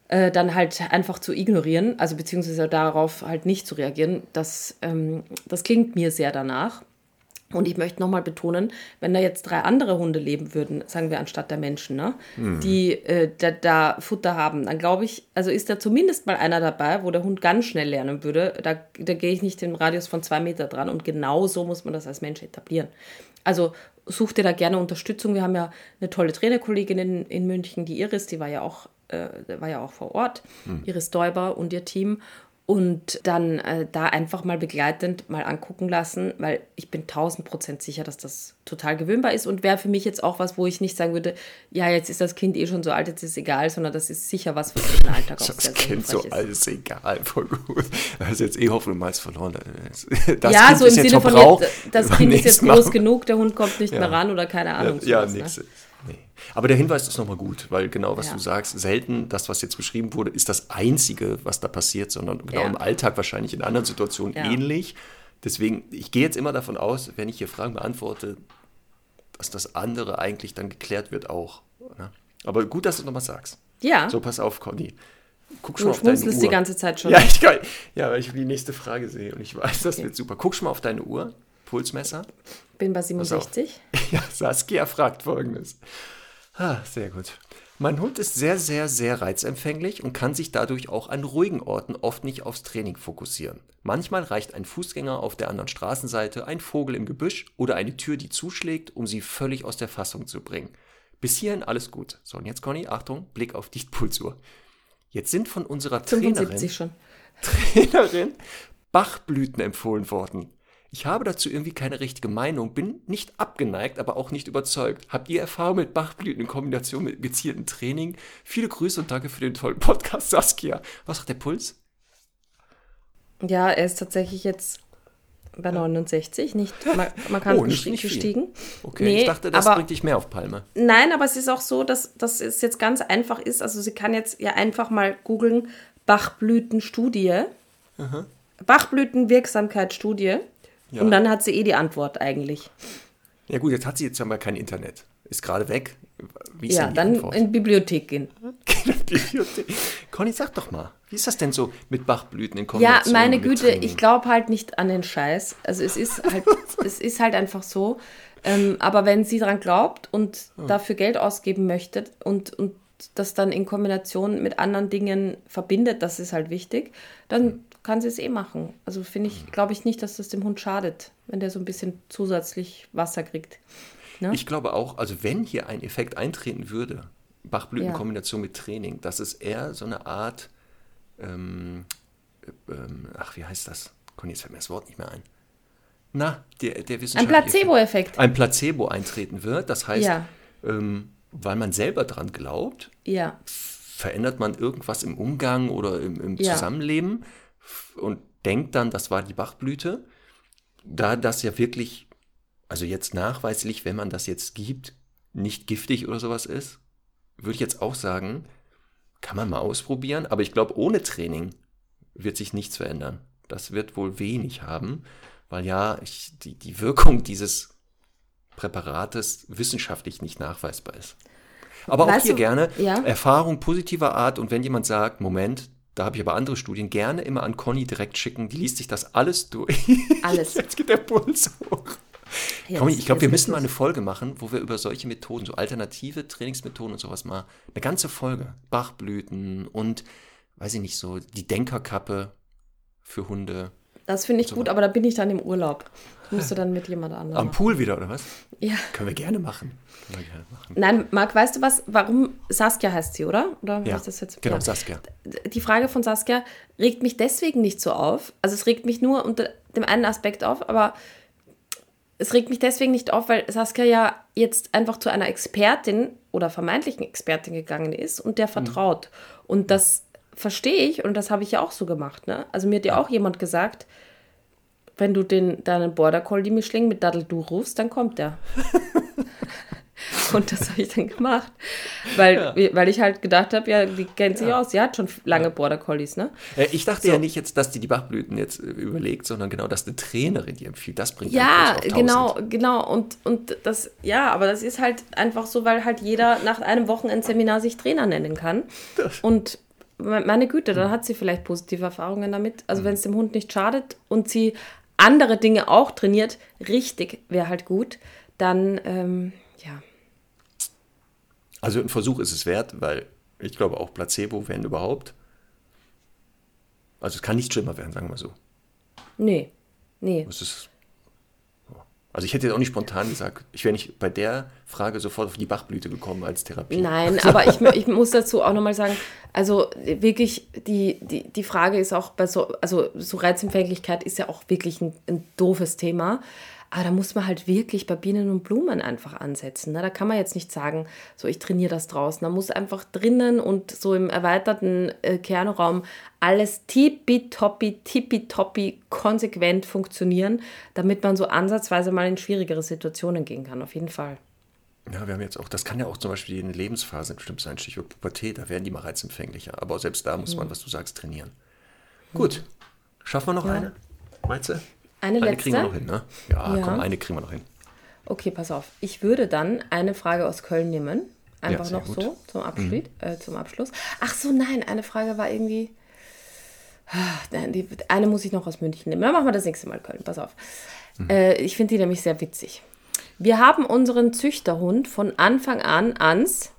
äh, dann halt einfach zu ignorieren, also beziehungsweise darauf halt nicht zu reagieren. Das, ähm, das klingt mir sehr danach. Und ich möchte nochmal betonen, wenn da jetzt drei andere Hunde leben würden, sagen wir anstatt der Menschen, ne, mhm. die äh, da, da, Futter haben, dann glaube ich, also ist da zumindest mal einer dabei, wo der Hund ganz schnell lernen würde. Da, da gehe ich nicht im Radius von zwei Meter dran und genau so muss man das als Mensch etablieren. Also such dir da gerne Unterstützung. Wir haben ja eine tolle Trainerkollegin in, in München, die Iris, die war ja auch, äh, war ja auch vor Ort, mhm. Iris Däuber und ihr Team. Und dann äh, da einfach mal begleitend mal angucken lassen, weil ich bin tausend Prozent sicher, dass das total gewöhnbar ist und wäre für mich jetzt auch was, wo ich nicht sagen würde, ja, jetzt ist das Kind eh schon so alt, jetzt ist es egal, sondern das ist sicher was, was für den Alltag auch Das Kind so alt ist egal, voll gut. Das ist jetzt eh Hoffnung mal verloren. Das ja, Kind so im Sinne von, jetzt, das Kind ist jetzt groß genug, der Hund kommt nicht Ja. mehr ran oder keine Ahnung. Ja, sowas, ne? Nee. Aber der Hinweis ist nochmal gut, weil genau, was Ja. du sagst, selten das, was jetzt beschrieben wurde, ist das Einzige, was da passiert, sondern genau Ja. im Alltag wahrscheinlich in anderen Situationen Ja. ähnlich. Deswegen, ich gehe jetzt immer davon aus, wenn ich hier Fragen beantworte, dass das andere eigentlich dann geklärt wird auch. Ne? Aber gut, dass du nochmal sagst. Ja, So, pass auf, Conny. Guck schon du mal auf deine Uhr. die ganze Zeit schon. Ja, ich kann, ja, weil ich die nächste Frage sehe und ich weiß, das Okay. wird super. Guck schon mal auf deine Uhr, Pulsmesser. bin bei auf. 67. Ja, Saskia fragt folgendes. Ah, sehr gut. Mein Hund ist sehr, sehr, sehr reizempfänglich und kann sich dadurch auch an ruhigen Orten oft nicht aufs Training fokussieren. Manchmal reicht ein Fußgänger auf der anderen Straßenseite, ein Vogel im Gebüsch oder eine Tür, die zuschlägt, um sie völlig aus der Fassung zu bringen. Bis hierhin alles gut. So, und jetzt, Conny, Achtung, Blick auf die Pulsuhr. Jetzt sind von unserer Trainerin 75 schon. Trainerin Bachblüten empfohlen worden. Ich habe dazu irgendwie keine richtige Meinung, bin nicht abgeneigt, aber auch nicht überzeugt. Habt ihr Erfahrung mit Bachblüten in Kombination mit gezieltem Training? Viele Grüße und danke für den tollen Podcast, Saskia. Was sagt der Puls? Ja, er ist tatsächlich jetzt bei 69, nicht man, man kann Oh, nicht- nicht gestiegen. Okay, Nee, ich dachte, das aber- bringt dich mehr auf Palme. Nein, aber es ist auch so, dass, dass es jetzt ganz einfach ist. Also sie kann jetzt ja einfach mal googeln, Bachblütenstudie. Bachblütenwirksamkeitsstudie. Ja. Und dann hat sie eh die Antwort eigentlich. Ja gut, jetzt hat sie jetzt aber kein Internet. Ist gerade weg. Wie ist Ja, dann Antwort? in die Bibliothek gehen. Bibliothek. Conny, sag doch mal, wie ist das denn so mit Bachblüten in Ja, Kombination meine mit Güte, Training? ich glaube halt nicht an den Scheiß. Also es ist halt, es ist halt einfach so. Ähm, aber wenn sie daran glaubt und dafür Geld ausgeben möchte und, und das dann in Kombination mit anderen Dingen verbindet, das ist halt wichtig, dann kann sie es eh machen. Also finde ich, glaube ich nicht, dass das dem Hund schadet, wenn der so ein bisschen zusätzlich Wasser kriegt. Ne? Ich glaube auch, also wenn hier ein Effekt eintreten würde, Bachblüten in Ja. Mit Training, dass es eher so eine Art, ähm, ähm, ach, wie heißt das? Conny, jetzt fällt mir das Wort nicht mehr ein. Na, der, der Ein wissenschaftliche Placebo-Effekt. Effekt. Ein Placebo eintreten wird. Das heißt, Ja. ähm, weil man selber dran glaubt, Ja, verändert man irgendwas im Umgang oder im, im. Zusammenleben und denkt dann, das war die Bachblüte. Da das ja wirklich, also jetzt nachweislich, wenn man das jetzt gibt, nicht giftig oder sowas ist, würde ich jetzt auch sagen, kann man mal ausprobieren. Aber ich glaube, ohne Training wird sich nichts verändern. Das wird wohl wenig haben, weil ja ich, die, die Wirkung dieses Präparates wissenschaftlich nicht nachweisbar ist. Aber auch Weißt hier du- gerne ja? Erfahrung positiver Art und wenn jemand sagt, Moment, da habe ich aber andere Studien, gerne immer an Conny direkt schicken, die liest sich das alles durch. alles. Jetzt geht der Puls hoch. Jetzt- Conny, ich glaube, wir müssen mal eine Folge machen, wo wir über solche Methoden, so alternative Trainingsmethoden und sowas mal, eine ganze Folge, Bachblüten und, weiß ich nicht, so die Denkerkappe für Hunde. Das finde ich gut, aber da bin ich dann im Urlaub. Musst du dann mit jemand anderem Am. Pool wieder, oder was? Ja. Können wir gerne machen. Können wir gerne machen. Nein, Marc, weißt du was? Warum Saskia heißt sie, oder? Oder Ja, ist das jetzt? genau, ja. Saskia. Die Frage von Saskia regt mich deswegen nicht so auf. Also es regt mich nur unter dem einen Aspekt auf, aber es regt mich deswegen nicht auf, weil Saskia ja jetzt einfach zu einer Expertin oder vermeintlichen Expertin gegangen ist und Mhm. der vertraut. Und das verstehe ich und das habe ich ja auch so gemacht. Ne? Also mir hat ja auch jemand gesagt, wenn du den, deinen Border Collie Mischling mit Daddel-Du rufst, dann kommt der. Und das habe ich dann gemacht. Weil, weil ich halt gedacht habe, ja, die kennt sich aus. Sie hat schon lange Border Collies, ne? Äh, Ich dachte ja nicht jetzt, dass die die Bachblüten jetzt äh, überlegt, sondern genau, dass eine Trainerin die empfiehlt. Das bringt Ja, genau, 1000. genau. Und, und das, ja, aber das ist halt einfach so, weil halt jeder nach einem Wochenendseminar sich Trainer nennen kann. Und me- meine Güte, dann hat sie vielleicht positive Erfahrungen damit. Also wenn es dem Hund nicht schadet und sie andere Dinge auch trainiert, richtig wäre halt gut, dann, ähm, ja. Also ein Versuch ist es wert, weil ich glaube auch Placebo, wenn überhaupt. Also es kann nicht schlimmer werden, sagen wir so. Nee, nee. Es ist, Also ich hätte jetzt auch nicht spontan gesagt, ich wäre nicht bei der Frage sofort auf die Bachblüte gekommen als Therapie. Nein, aber ich, ich muss dazu auch nochmal sagen, also wirklich, die, die, die Frage ist auch bei so, also so Reizempfänglichkeit ist ja auch wirklich ein, ein doofes Thema. Aber da muss man halt wirklich bei Bienen und Blumen einfach ansetzen. Ne? Da kann man jetzt nicht sagen, so ich trainiere das draußen. Da muss einfach drinnen und so im erweiterten äh, Kernraum alles tippitoppi, tippitoppi konsequent funktionieren, damit man so ansatzweise mal in schwierigere Situationen gehen kann. Auf jeden Fall. Ja, wir haben jetzt auch, das kann ja auch zum Beispiel in Lebensphasen bestimmt sein, Stichwort Pubertät, da werden die mal reizempfänglicher. Aber selbst da muss man, was du sagst, trainieren. Gut. Schaffen wir noch Ja. eine? Meinst du? Eine Eine letzte. kriegen wir noch hin, ne? Ja, Ja. komm, eine kriegen wir noch hin. Okay, pass auf. Ich würde dann eine Frage aus Köln nehmen. Einfach sehr noch gut. Mhm. so zum Abschluss, äh, zum Abschluss. Ach so, nein, eine Frage war irgendwie. Ah, eine muss ich noch aus München nehmen. Dann machen wir das nächste Mal Köln. Pass auf. Mhm. Äh, ich finde die nämlich sehr witzig. Wir haben unseren Züchterhund von Anfang an ans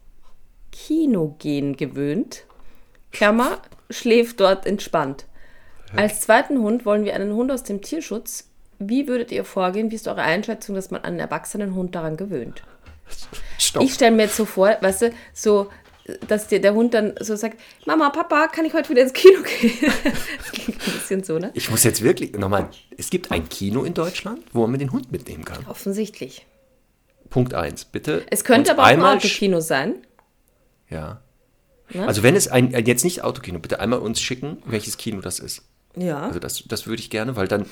Kinogehen gewöhnt. Klammer, schläft dort entspannt. Als zweiten Hund wollen wir einen Hund aus dem Tierschutz. Wie würdet ihr vorgehen? Wie ist eure Einschätzung, dass man einen erwachsenen Hund daran gewöhnt? Stopp. Ich stelle mir jetzt so vor, weißt du, so, dass dir der Hund dann so sagt, Mama, Papa, kann ich heute wieder ins Kino gehen? das klingt ein bisschen so, ne? Ich muss jetzt wirklich, nochmal, es gibt ein Kino in Deutschland, wo man den Hund mitnehmen kann. Offensichtlich. Punkt eins, bitte. Es könnte aber auch ein Autokino sein. Ja. Ne? Also wenn es ein, äh, jetzt nicht Autokino, bitte einmal uns schicken, welches Kino das ist. Ja. Also das, das würde ich gerne, weil dann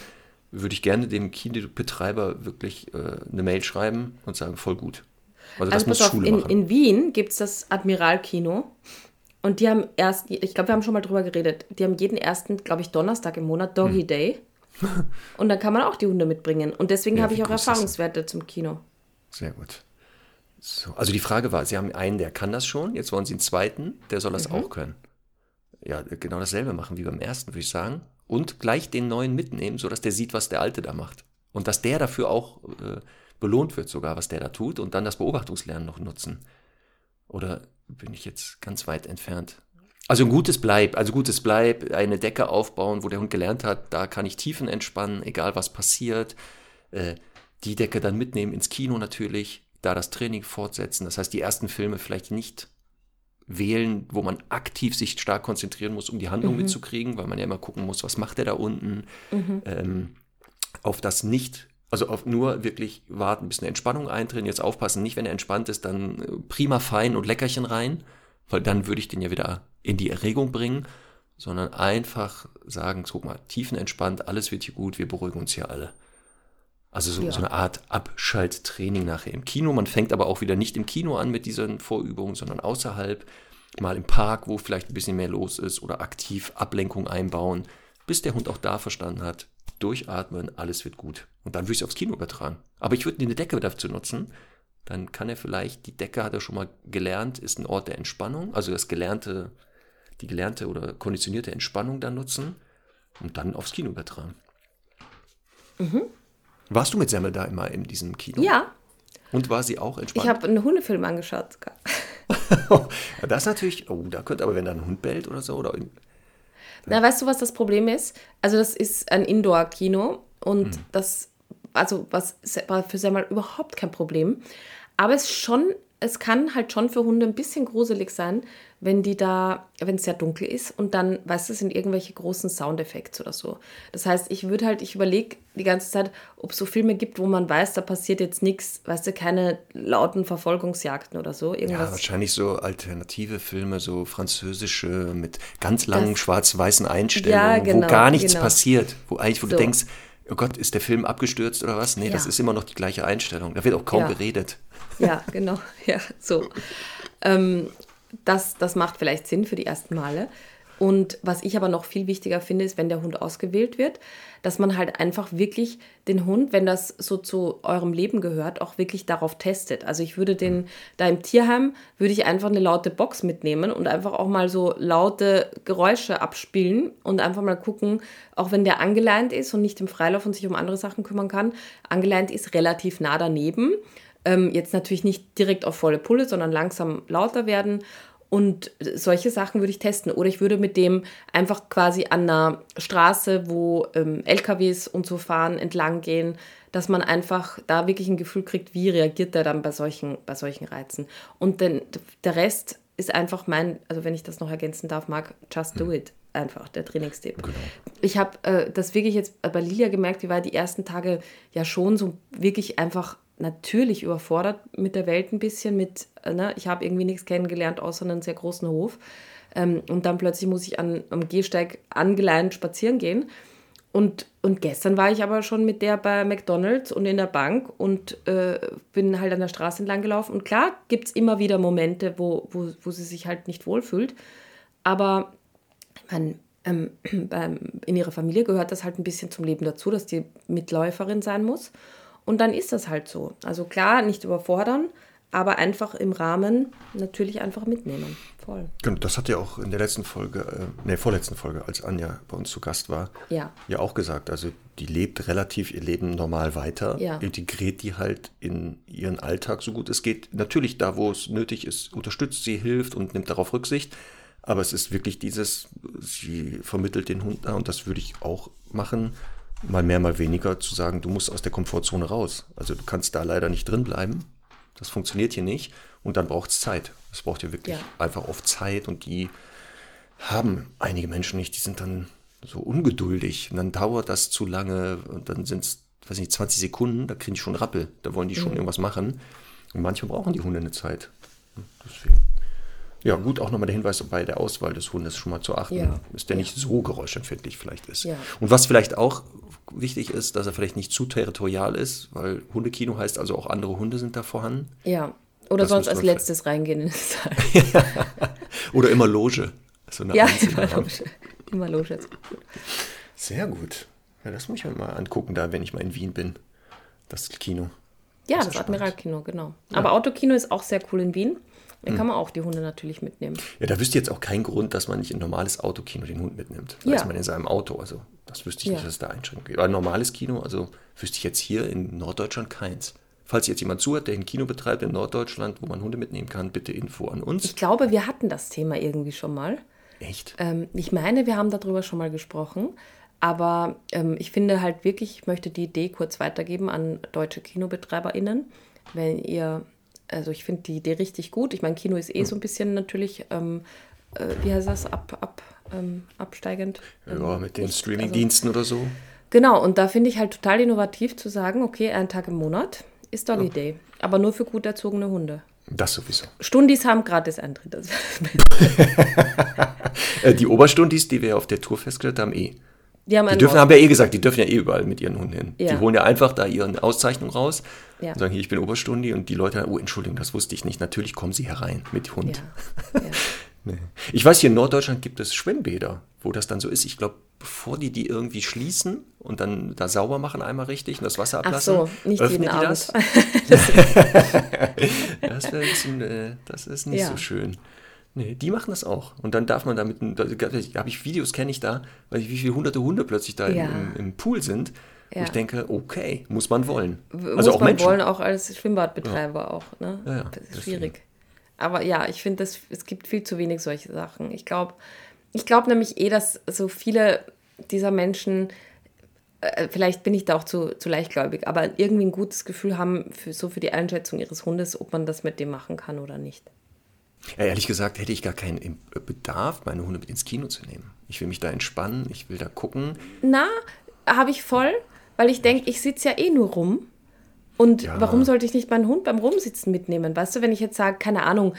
würde ich gerne dem Kinobetreiber wirklich äh, eine Mail schreiben und sagen, voll gut. Also das Also muss pass auf, Schule in, machen. in Wien gibt es das Admiral-Kino. Und die haben erst, ich glaube, wir haben schon mal drüber geredet, die haben jeden ersten, glaube ich, Donnerstag im Monat Doggy Hm. Day. Und dann kann man auch die Hunde mitbringen. Und deswegen Ja, habe ich auch das? Erfahrungswerte zum Kino. Sehr gut. So, also die Frage war, Sie haben einen, der kann das schon, jetzt wollen Sie einen zweiten, der soll Mhm. das auch können. Ja, genau dasselbe machen wie beim ersten, würde ich sagen. Und gleich den neuen mitnehmen, sodass der sieht, was der alte da macht. Und dass der dafür auch äh, belohnt wird, sogar, was der da tut, und dann das Beobachtungslernen noch nutzen. Oder bin ich jetzt ganz weit entfernt? Also ein gutes Bleib, also gutes Bleib, eine Decke aufbauen, wo der Hund gelernt hat, da kann ich Tiefen entspannen, egal was passiert. Äh, die Decke dann mitnehmen ins Kino natürlich, da das Training fortsetzen. Das heißt, die ersten Filme vielleicht nicht wählen, wo man aktiv sich stark konzentrieren muss, um die Handlung mitzukriegen, weil man ja immer gucken muss, was macht er da unten. Ähm, auf das nicht, also auf nur wirklich warten, bis eine Entspannung eintritt. Jetzt aufpassen, nicht wenn er entspannt ist, dann äh, prima fein und Leckerchen rein, weil dann würde ich den ja wieder in die Erregung bringen, sondern einfach sagen, guck mal, tiefenentspannt, alles wird hier gut, wir beruhigen uns hier alle. Also so, Ja. so eine Art Abschalttraining nachher im Kino. Man fängt aber auch wieder nicht im Kino an mit diesen Vorübungen, sondern außerhalb, mal im Park, wo vielleicht ein bisschen mehr los ist oder aktiv Ablenkung einbauen, bis der Hund auch da verstanden hat, durchatmen, alles wird gut. Und dann würde ich es aufs Kino übertragen. Aber ich würde eine Decke dafür nutzen. Dann kann er vielleicht, die Decke hat er schon mal gelernt, ist ein Ort der Entspannung, also das gelernte, die gelernte oder konditionierte Entspannung dann nutzen und dann aufs Kino übertragen. Warst du mit Semmel da immer in diesem Kino? Ja, Und war sie auch ich entspannt? habe einen Hundefilm angeschaut sogar. das ist natürlich, oh, da könnte aber, wenn da ein Hund bellt oder so, oder Na, weißt du, was das Problem ist? Also, das ist ein Indoor-Kino und Hm. das, also, was war für Semmel überhaupt kein Problem. Aber es schon, es kann halt schon für Hunde ein bisschen gruselig sein, wenn die da, wenn es sehr dunkel ist und dann, weißt du, sind irgendwelche großen Soundeffekte oder so. Das heißt, ich würde halt, ich überlege die ganze Zeit, ob es so Filme gibt, wo man weiß, da passiert jetzt nichts, weißt du, keine lauten Verfolgungsjagden oder so. ja, Irgendwas. wahrscheinlich so alternative Filme, so französische mit ganz langen Das- schwarz-weißen Einstellungen, Ja, genau, wo gar nichts genau. passiert, wo eigentlich, wo So. du denkst, oh Gott, ist der Film abgestürzt oder was? Nee, das Ja. ist immer noch die gleiche Einstellung. Da wird auch kaum Ja. geredet. Ja, genau. Ja, so. Ähm, das, das macht vielleicht Sinn für die ersten Male. Und was ich aber noch viel wichtiger finde, ist, wenn der Hund ausgewählt wird, dass man halt einfach wirklich den Hund, wenn das so zu eurem Leben gehört, auch wirklich darauf testet. Also ich würde den, da im Tierheim, würde ich einfach eine laute Box mitnehmen und einfach auch mal so laute Geräusche abspielen und einfach mal gucken, auch wenn der angeleint ist und nicht im Freilauf und sich um andere Sachen kümmern kann, angeleint ist relativ nah daneben. Ähm, jetzt natürlich nicht direkt auf volle Pulle, sondern langsam lauter werden. Und solche Sachen würde ich testen. Oder ich würde mit dem einfach quasi an einer Straße, wo ähm, LKWs und so fahren, entlang gehen, dass man einfach da wirklich ein Gefühl kriegt, wie reagiert er dann bei solchen, bei solchen Reizen. Und denn, der Rest ist einfach mein, also wenn ich das noch ergänzen darf, Marc, just do it. Einfach der Trainingstipp. Genau. Ich habe äh, das wirklich jetzt bei Lilia gemerkt, die war die ersten Tage ja schon so wirklich einfach natürlich überfordert mit der Welt ein bisschen. Mit, äh, ne? Ich habe irgendwie nichts kennengelernt, außer einen sehr großen Hof. Ähm, und dann plötzlich muss ich an, am Gehsteig angeleint spazieren gehen. Und, und gestern war ich aber schon mit der bei McDonalds und in der Bank und äh, bin halt an der Straße entlang gelaufen. Und klar gibt es immer wieder Momente, wo, wo, wo sie sich halt nicht wohlfühlt. Aber man, ähm, in ihrer Familie gehört das halt ein bisschen zum Leben dazu, dass die Mitläuferin sein muss. Und dann ist das halt so. Also klar, nicht überfordern, aber einfach im Rahmen natürlich einfach mitnehmen. Voll. Genau, das hat ja auch in der letzten Folge, äh, ne, vorletzten Folge, als Anja bei uns zu Gast war, ja. ja auch gesagt. Also die lebt relativ ihr Leben normal weiter, ja. integriert die halt in ihren Alltag so gut es geht. Natürlich da, wo es nötig ist, unterstützt sie, hilft und nimmt darauf Rücksicht. Aber es ist wirklich dieses, sie vermittelt den Hund da und das würde ich auch machen, mal mehr, mal weniger, zu sagen, du musst aus der Komfortzone raus. Also du kannst da leider nicht drin bleiben. Das funktioniert hier nicht. Und dann braucht es Zeit. Es braucht hier wirklich ja. einfach oft Zeit und die haben einige Menschen nicht. Die sind dann so ungeduldig und dann dauert das zu lange und dann sind es, weiß nicht, 20 Sekunden, da kriegen die schon Rappel. Da wollen die schon mhm. irgendwas machen. Und manchmal brauchen die Hunde eine Zeit. Deswegen. Ja, gut, auch nochmal der Hinweis bei der Auswahl des Hundes schon mal zu achten, ja. ist der nicht so geräuschempfindlich vielleicht ist. Ja. Und was vielleicht auch wichtig ist, dass er vielleicht nicht zu territorial ist, weil Hundekino heißt also auch andere Hunde sind da vorhanden. Ja, oder das sonst als letztes reingehen in das Oder immer Loge. So ja, immer Loge. Immer Loge. Sehr gut. Ja, das muss ich mir mal angucken, da wenn ich mal in Wien bin. Das Kino. Ja, das, das Admiralkino, genau. Ja. Aber Autokino ist auch sehr cool in Wien. Da hm. kann man auch die Hunde natürlich mitnehmen. Ja, da wüsste ich jetzt auch keinen Grund, dass man nicht in ein normales Autokino den Hund mitnimmt. Da ja. ist man in seinem Auto. Also das wüsste ich ja. nicht, dass es da Einschränkungen gibt. Aber ein normales Kino, also wüsste ich jetzt hier in Norddeutschland keins. Falls jetzt jemand zuhört, der ein Kino betreibt in Norddeutschland, wo man Hunde mitnehmen kann, bitte Info an uns. Ich glaube, wir hatten das Thema irgendwie schon mal. Echt? Ähm, ich meine, wir haben darüber schon mal gesprochen. Aber ähm, ich finde halt wirklich, ich möchte die Idee kurz weitergeben an deutsche KinobetreiberInnen. Wenn ihr also ich finde die Idee richtig gut. Ich meine, Kino ist eh hm. so ein bisschen natürlich, ähm, äh, wie heißt das, ab, ab, ähm, absteigend. Ja, ähm, mit den Streamingdiensten also, oder so. Genau, und da finde ich halt total innovativ zu sagen, okay, einen Tag im Monat ist doch eine ja. Idee. Aber nur für gut erzogene Hunde. Das sowieso. Stundis haben gratis Eintritt. Äh, die Oberstundis, die wir auf der Tour festgestellt haben, eh. Die, haben die dürfen, haben ja eh gesagt, die dürfen ja eh überall mit ihren Hunden hin. Ja. Die holen ja einfach da ihre Auszeichnung raus ja. und sagen, hier, ich bin Oberstundi und die Leute, oh, Entschuldigung, das wusste ich nicht. Natürlich kommen sie herein mit Hund. Ja. nee. Ich weiß, hier in Norddeutschland gibt es Schwimmbäder, wo das dann so ist. Ich glaube, bevor die die irgendwie schließen und dann da sauber machen einmal richtig und das Wasser ablassen, Ach so, nicht öffnen jeden die das. das, bisschen, äh, das ist nicht so schön. Nee, die machen das auch. Und dann darf man damit, da habe ich Videos, kenne ich da, weil ich, wie viele hunderte Hunde plötzlich da ja. im, im, Pool sind. Ja. Wo ich denke, okay, muss man wollen. Also muss auch man Menschen. wollen, auch als Schwimmbadbetreiber ja. auch. Ne? Ja, das ist schwierig. Aber ja, ich finde, es gibt viel zu wenig solche Sachen. Ich glaube ich glaub nämlich eh, dass so viele dieser Menschen, äh, vielleicht bin ich da auch zu, zu leichtgläubig, aber irgendwie ein gutes Gefühl haben, für, so für die Einschätzung ihres Hundes, ob man das mit dem machen kann oder nicht. Ja, ehrlich gesagt hätte ich gar keinen Bedarf, meine Hunde mit ins Kino zu nehmen. Ich will mich da entspannen, ich will da gucken. Na, habe ich voll, weil ich denke, ich sitze ja eh nur rum. Und ja. warum sollte ich nicht meinen Hund beim Rumsitzen mitnehmen? Weißt du, wenn ich jetzt sage, keine Ahnung,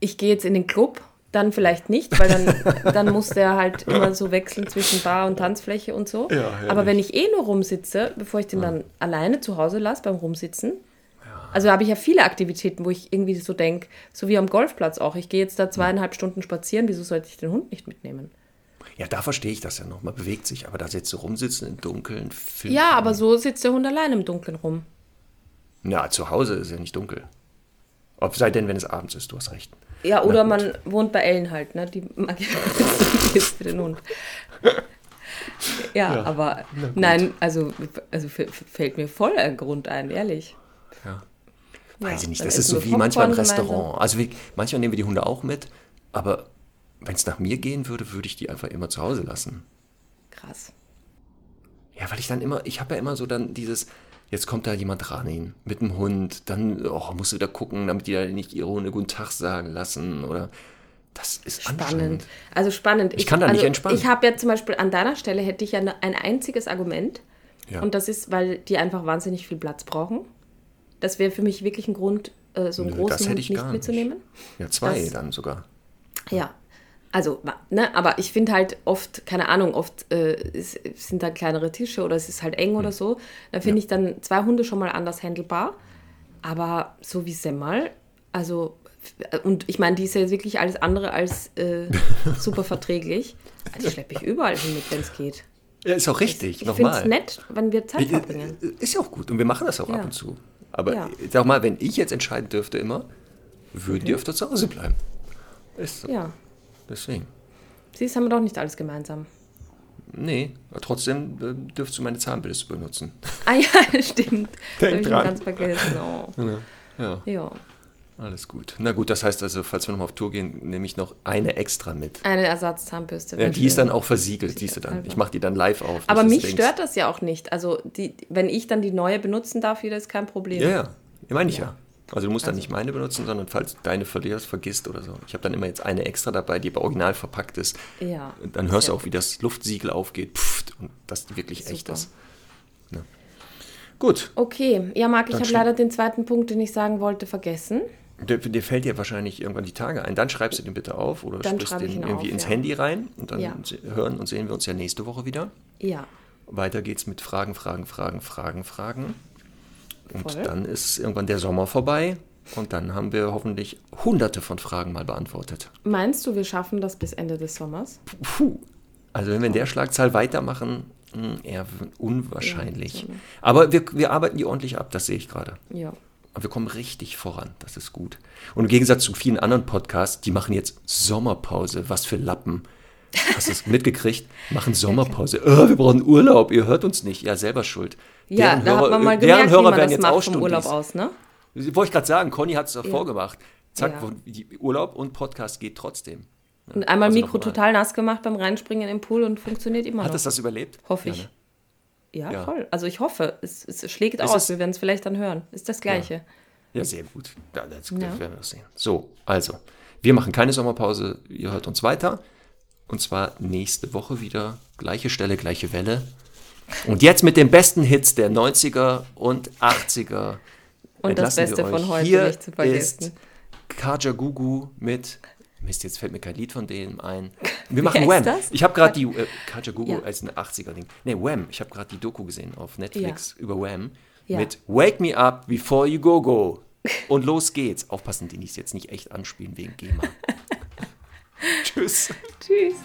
ich gehe jetzt in den Club, dann vielleicht nicht, weil dann, dann muss der halt immer so wechseln zwischen Bar und Tanzfläche und so. Ja, Aber wenn ich eh nur rumsitze, bevor ich den dann alleine zu Hause lasse beim Rumsitzen, also habe ich ja viele Aktivitäten, wo ich irgendwie so denke, so wie am Golfplatz auch. Ich gehe jetzt da zweieinhalb Stunden spazieren, wieso sollte ich den Hund nicht mitnehmen? Ja, da verstehe ich das ja noch. Man bewegt sich, aber da jetzt so rumsitzen im Dunkeln. Ja, aber so sitzt der Hund allein im Dunkeln rum. Na, zu Hause ist ja nicht dunkel. Ob sei denn, wenn es abends ist, du hast recht. Ja, oder man wohnt bei Ellen halt, ne? Die mag ja für den Hund. Ja, ja aber nein, also, also fällt mir voll ein Grund ein, ehrlich. Ja. Weiß ich nicht, das ist so wie manchmal im Restaurant. Also wir, manchmal nehmen wir die Hunde auch mit, aber wenn es nach mir gehen würde, würde ich die einfach immer zu Hause lassen. Krass. Ja, weil ich dann immer, ich habe ja immer so dann dieses, Jetzt kommt da jemand rein mit einem Hund, dann oh, musst du da gucken, damit die da nicht ihre Hunde guten Tag sagen lassen oder das ist Spannend. anstrengend. Also spannend. Ich kann da nicht also entspannen. Ich habe ja zum Beispiel an deiner Stelle hätte ich ja ein einziges Argument. Ja. Und das ist, weil die einfach wahnsinnig viel Platz brauchen. Das wäre für mich wirklich ein Grund, äh, so einen Nö, großen Hund ich nicht nicht. mitzunehmen. Ja, zwei Das- dann sogar. Ja. Also, ne, aber ich finde halt oft, keine Ahnung, oft äh, es sind da kleinere Tische oder es ist halt eng Hm. oder so. Da finde ich dann zwei Hunde schon mal anders handelbar. Aber so wie Semmel, also, und ich meine, die ist ja wirklich alles andere als äh, super verträglich. Also schleppe ich überall hin mit, wenn es geht. Ja, ist auch richtig, Ich finde es nochmal. nett, wenn wir Zeit Äh, verbringen. äh, Ist ja auch gut und wir machen das auch Ja. ab und zu. Aber Ja. sag mal, wenn ich jetzt entscheiden dürfte immer, würden die öfter zu Hause bleiben. Ist so. Ja. Deswegen. Siehst, haben wir doch nicht alles gemeinsam. Nee, aber trotzdem äh, dürftest du meine Zahnbürste benutzen. Ah ja, stimmt. Das habe ich dran. ganz vergessen. Oh. Ja, Ja. Alles gut. Na gut, das heißt also, falls wir nochmal auf Tour gehen, nehme ich noch eine extra mit. Eine Ersatzzahnbürste. Ja, die ist dann auch versiegelt, siehst du dann. Ich mache die dann live auf. Aber mich Dings. stört das ja auch nicht. Also, die, wenn ich dann die neue benutzen darf, wieder ist kein Problem. Ja, ja. Ja, meine ich ja. Also du musst dann nicht meine benutzen, sondern falls deine verlierst, vergisst oder so. Ich habe dann immer jetzt eine extra dabei, die bei original verpackt ist. Ja. Und dann hörst du auch, wie das Luftsiegel aufgeht. Pfft, und das wirklich echt Super. ist. Ja. Gut. Okay, ja, Marc, ich habe leider den zweiten Punkt, den ich sagen wollte, vergessen. Dir, dir fällt dir wahrscheinlich irgendwann die Tage ein. Dann schreibst du den bitte auf oder Dann sprichst den irgendwie auf, ins ja. Handy rein. Und dann Ja. hören und sehen wir uns ja nächste Woche wieder. Ja. Weiter geht's mit Fragen, Fragen, Fragen, Fragen, Fragen. Und Voll. dann ist irgendwann der Sommer vorbei. Und dann haben wir hoffentlich hunderte von Fragen mal beantwortet. Meinst du, wir schaffen das bis Ende des Sommers? Puh. Also wenn wir in der Schlagzahl weitermachen, mh, eher unwahrscheinlich. Ja? Aber wir, wir arbeiten die ordentlich ab, das sehe ich gerade. Ja. Aber wir kommen richtig voran, das ist gut. Und im Gegensatz zu vielen anderen Podcasts, die machen jetzt Sommerpause. Was für Lappen. Hast du es mitgekriegt? Machen Sommerpause. Oh, wir brauchen Urlaub, ihr hört uns nicht. Ja, selber schuld. Ja, Deren da Hörer- hat man mal gemerkt, deren wie Hörer man werden das jetzt macht vom Urlaub aus, ne? Wollte ich gerade sagen, Conny hat es doch Ja. vorgemacht. Zack, Ja. Urlaub und Podcast geht trotzdem. Und einmal Also Mikro total nass gemacht beim Reinspringen im Pool und funktioniert immer Hat noch. es das überlebt? Hoffe Ja, ich. ne? Ja, Ja. voll. Also ich hoffe, es, es schlägt Ist aus. es- Wir werden es vielleicht dann hören. Ist das Gleiche. Ja, sehr gut. Ja, das, das Ja. werden wir sehen. So, also, wir machen keine Sommerpause. Ihr hört uns weiter. Und zwar nächste Woche wieder. Gleiche Stelle, gleiche Welle. Und jetzt mit den besten Hits der 90er und 80er. Und das Beste von heute nicht zu vergessen. Ist Kajagugu mit. Mist, jetzt fällt mir kein Lied von denen ein. Wir machen Wham. das? Ich habe gerade die äh, Kajagugu Ja. als ein 80er-Ding. Nee, Wham. Ich habe gerade die Doku gesehen auf Netflix über Wham. Ja. Mit Wake Me Up Before You Go Go. Und los geht's. Aufpassen, die nicht jetzt nicht echt anspielen wegen GEMA. Tschüss. Tschüss.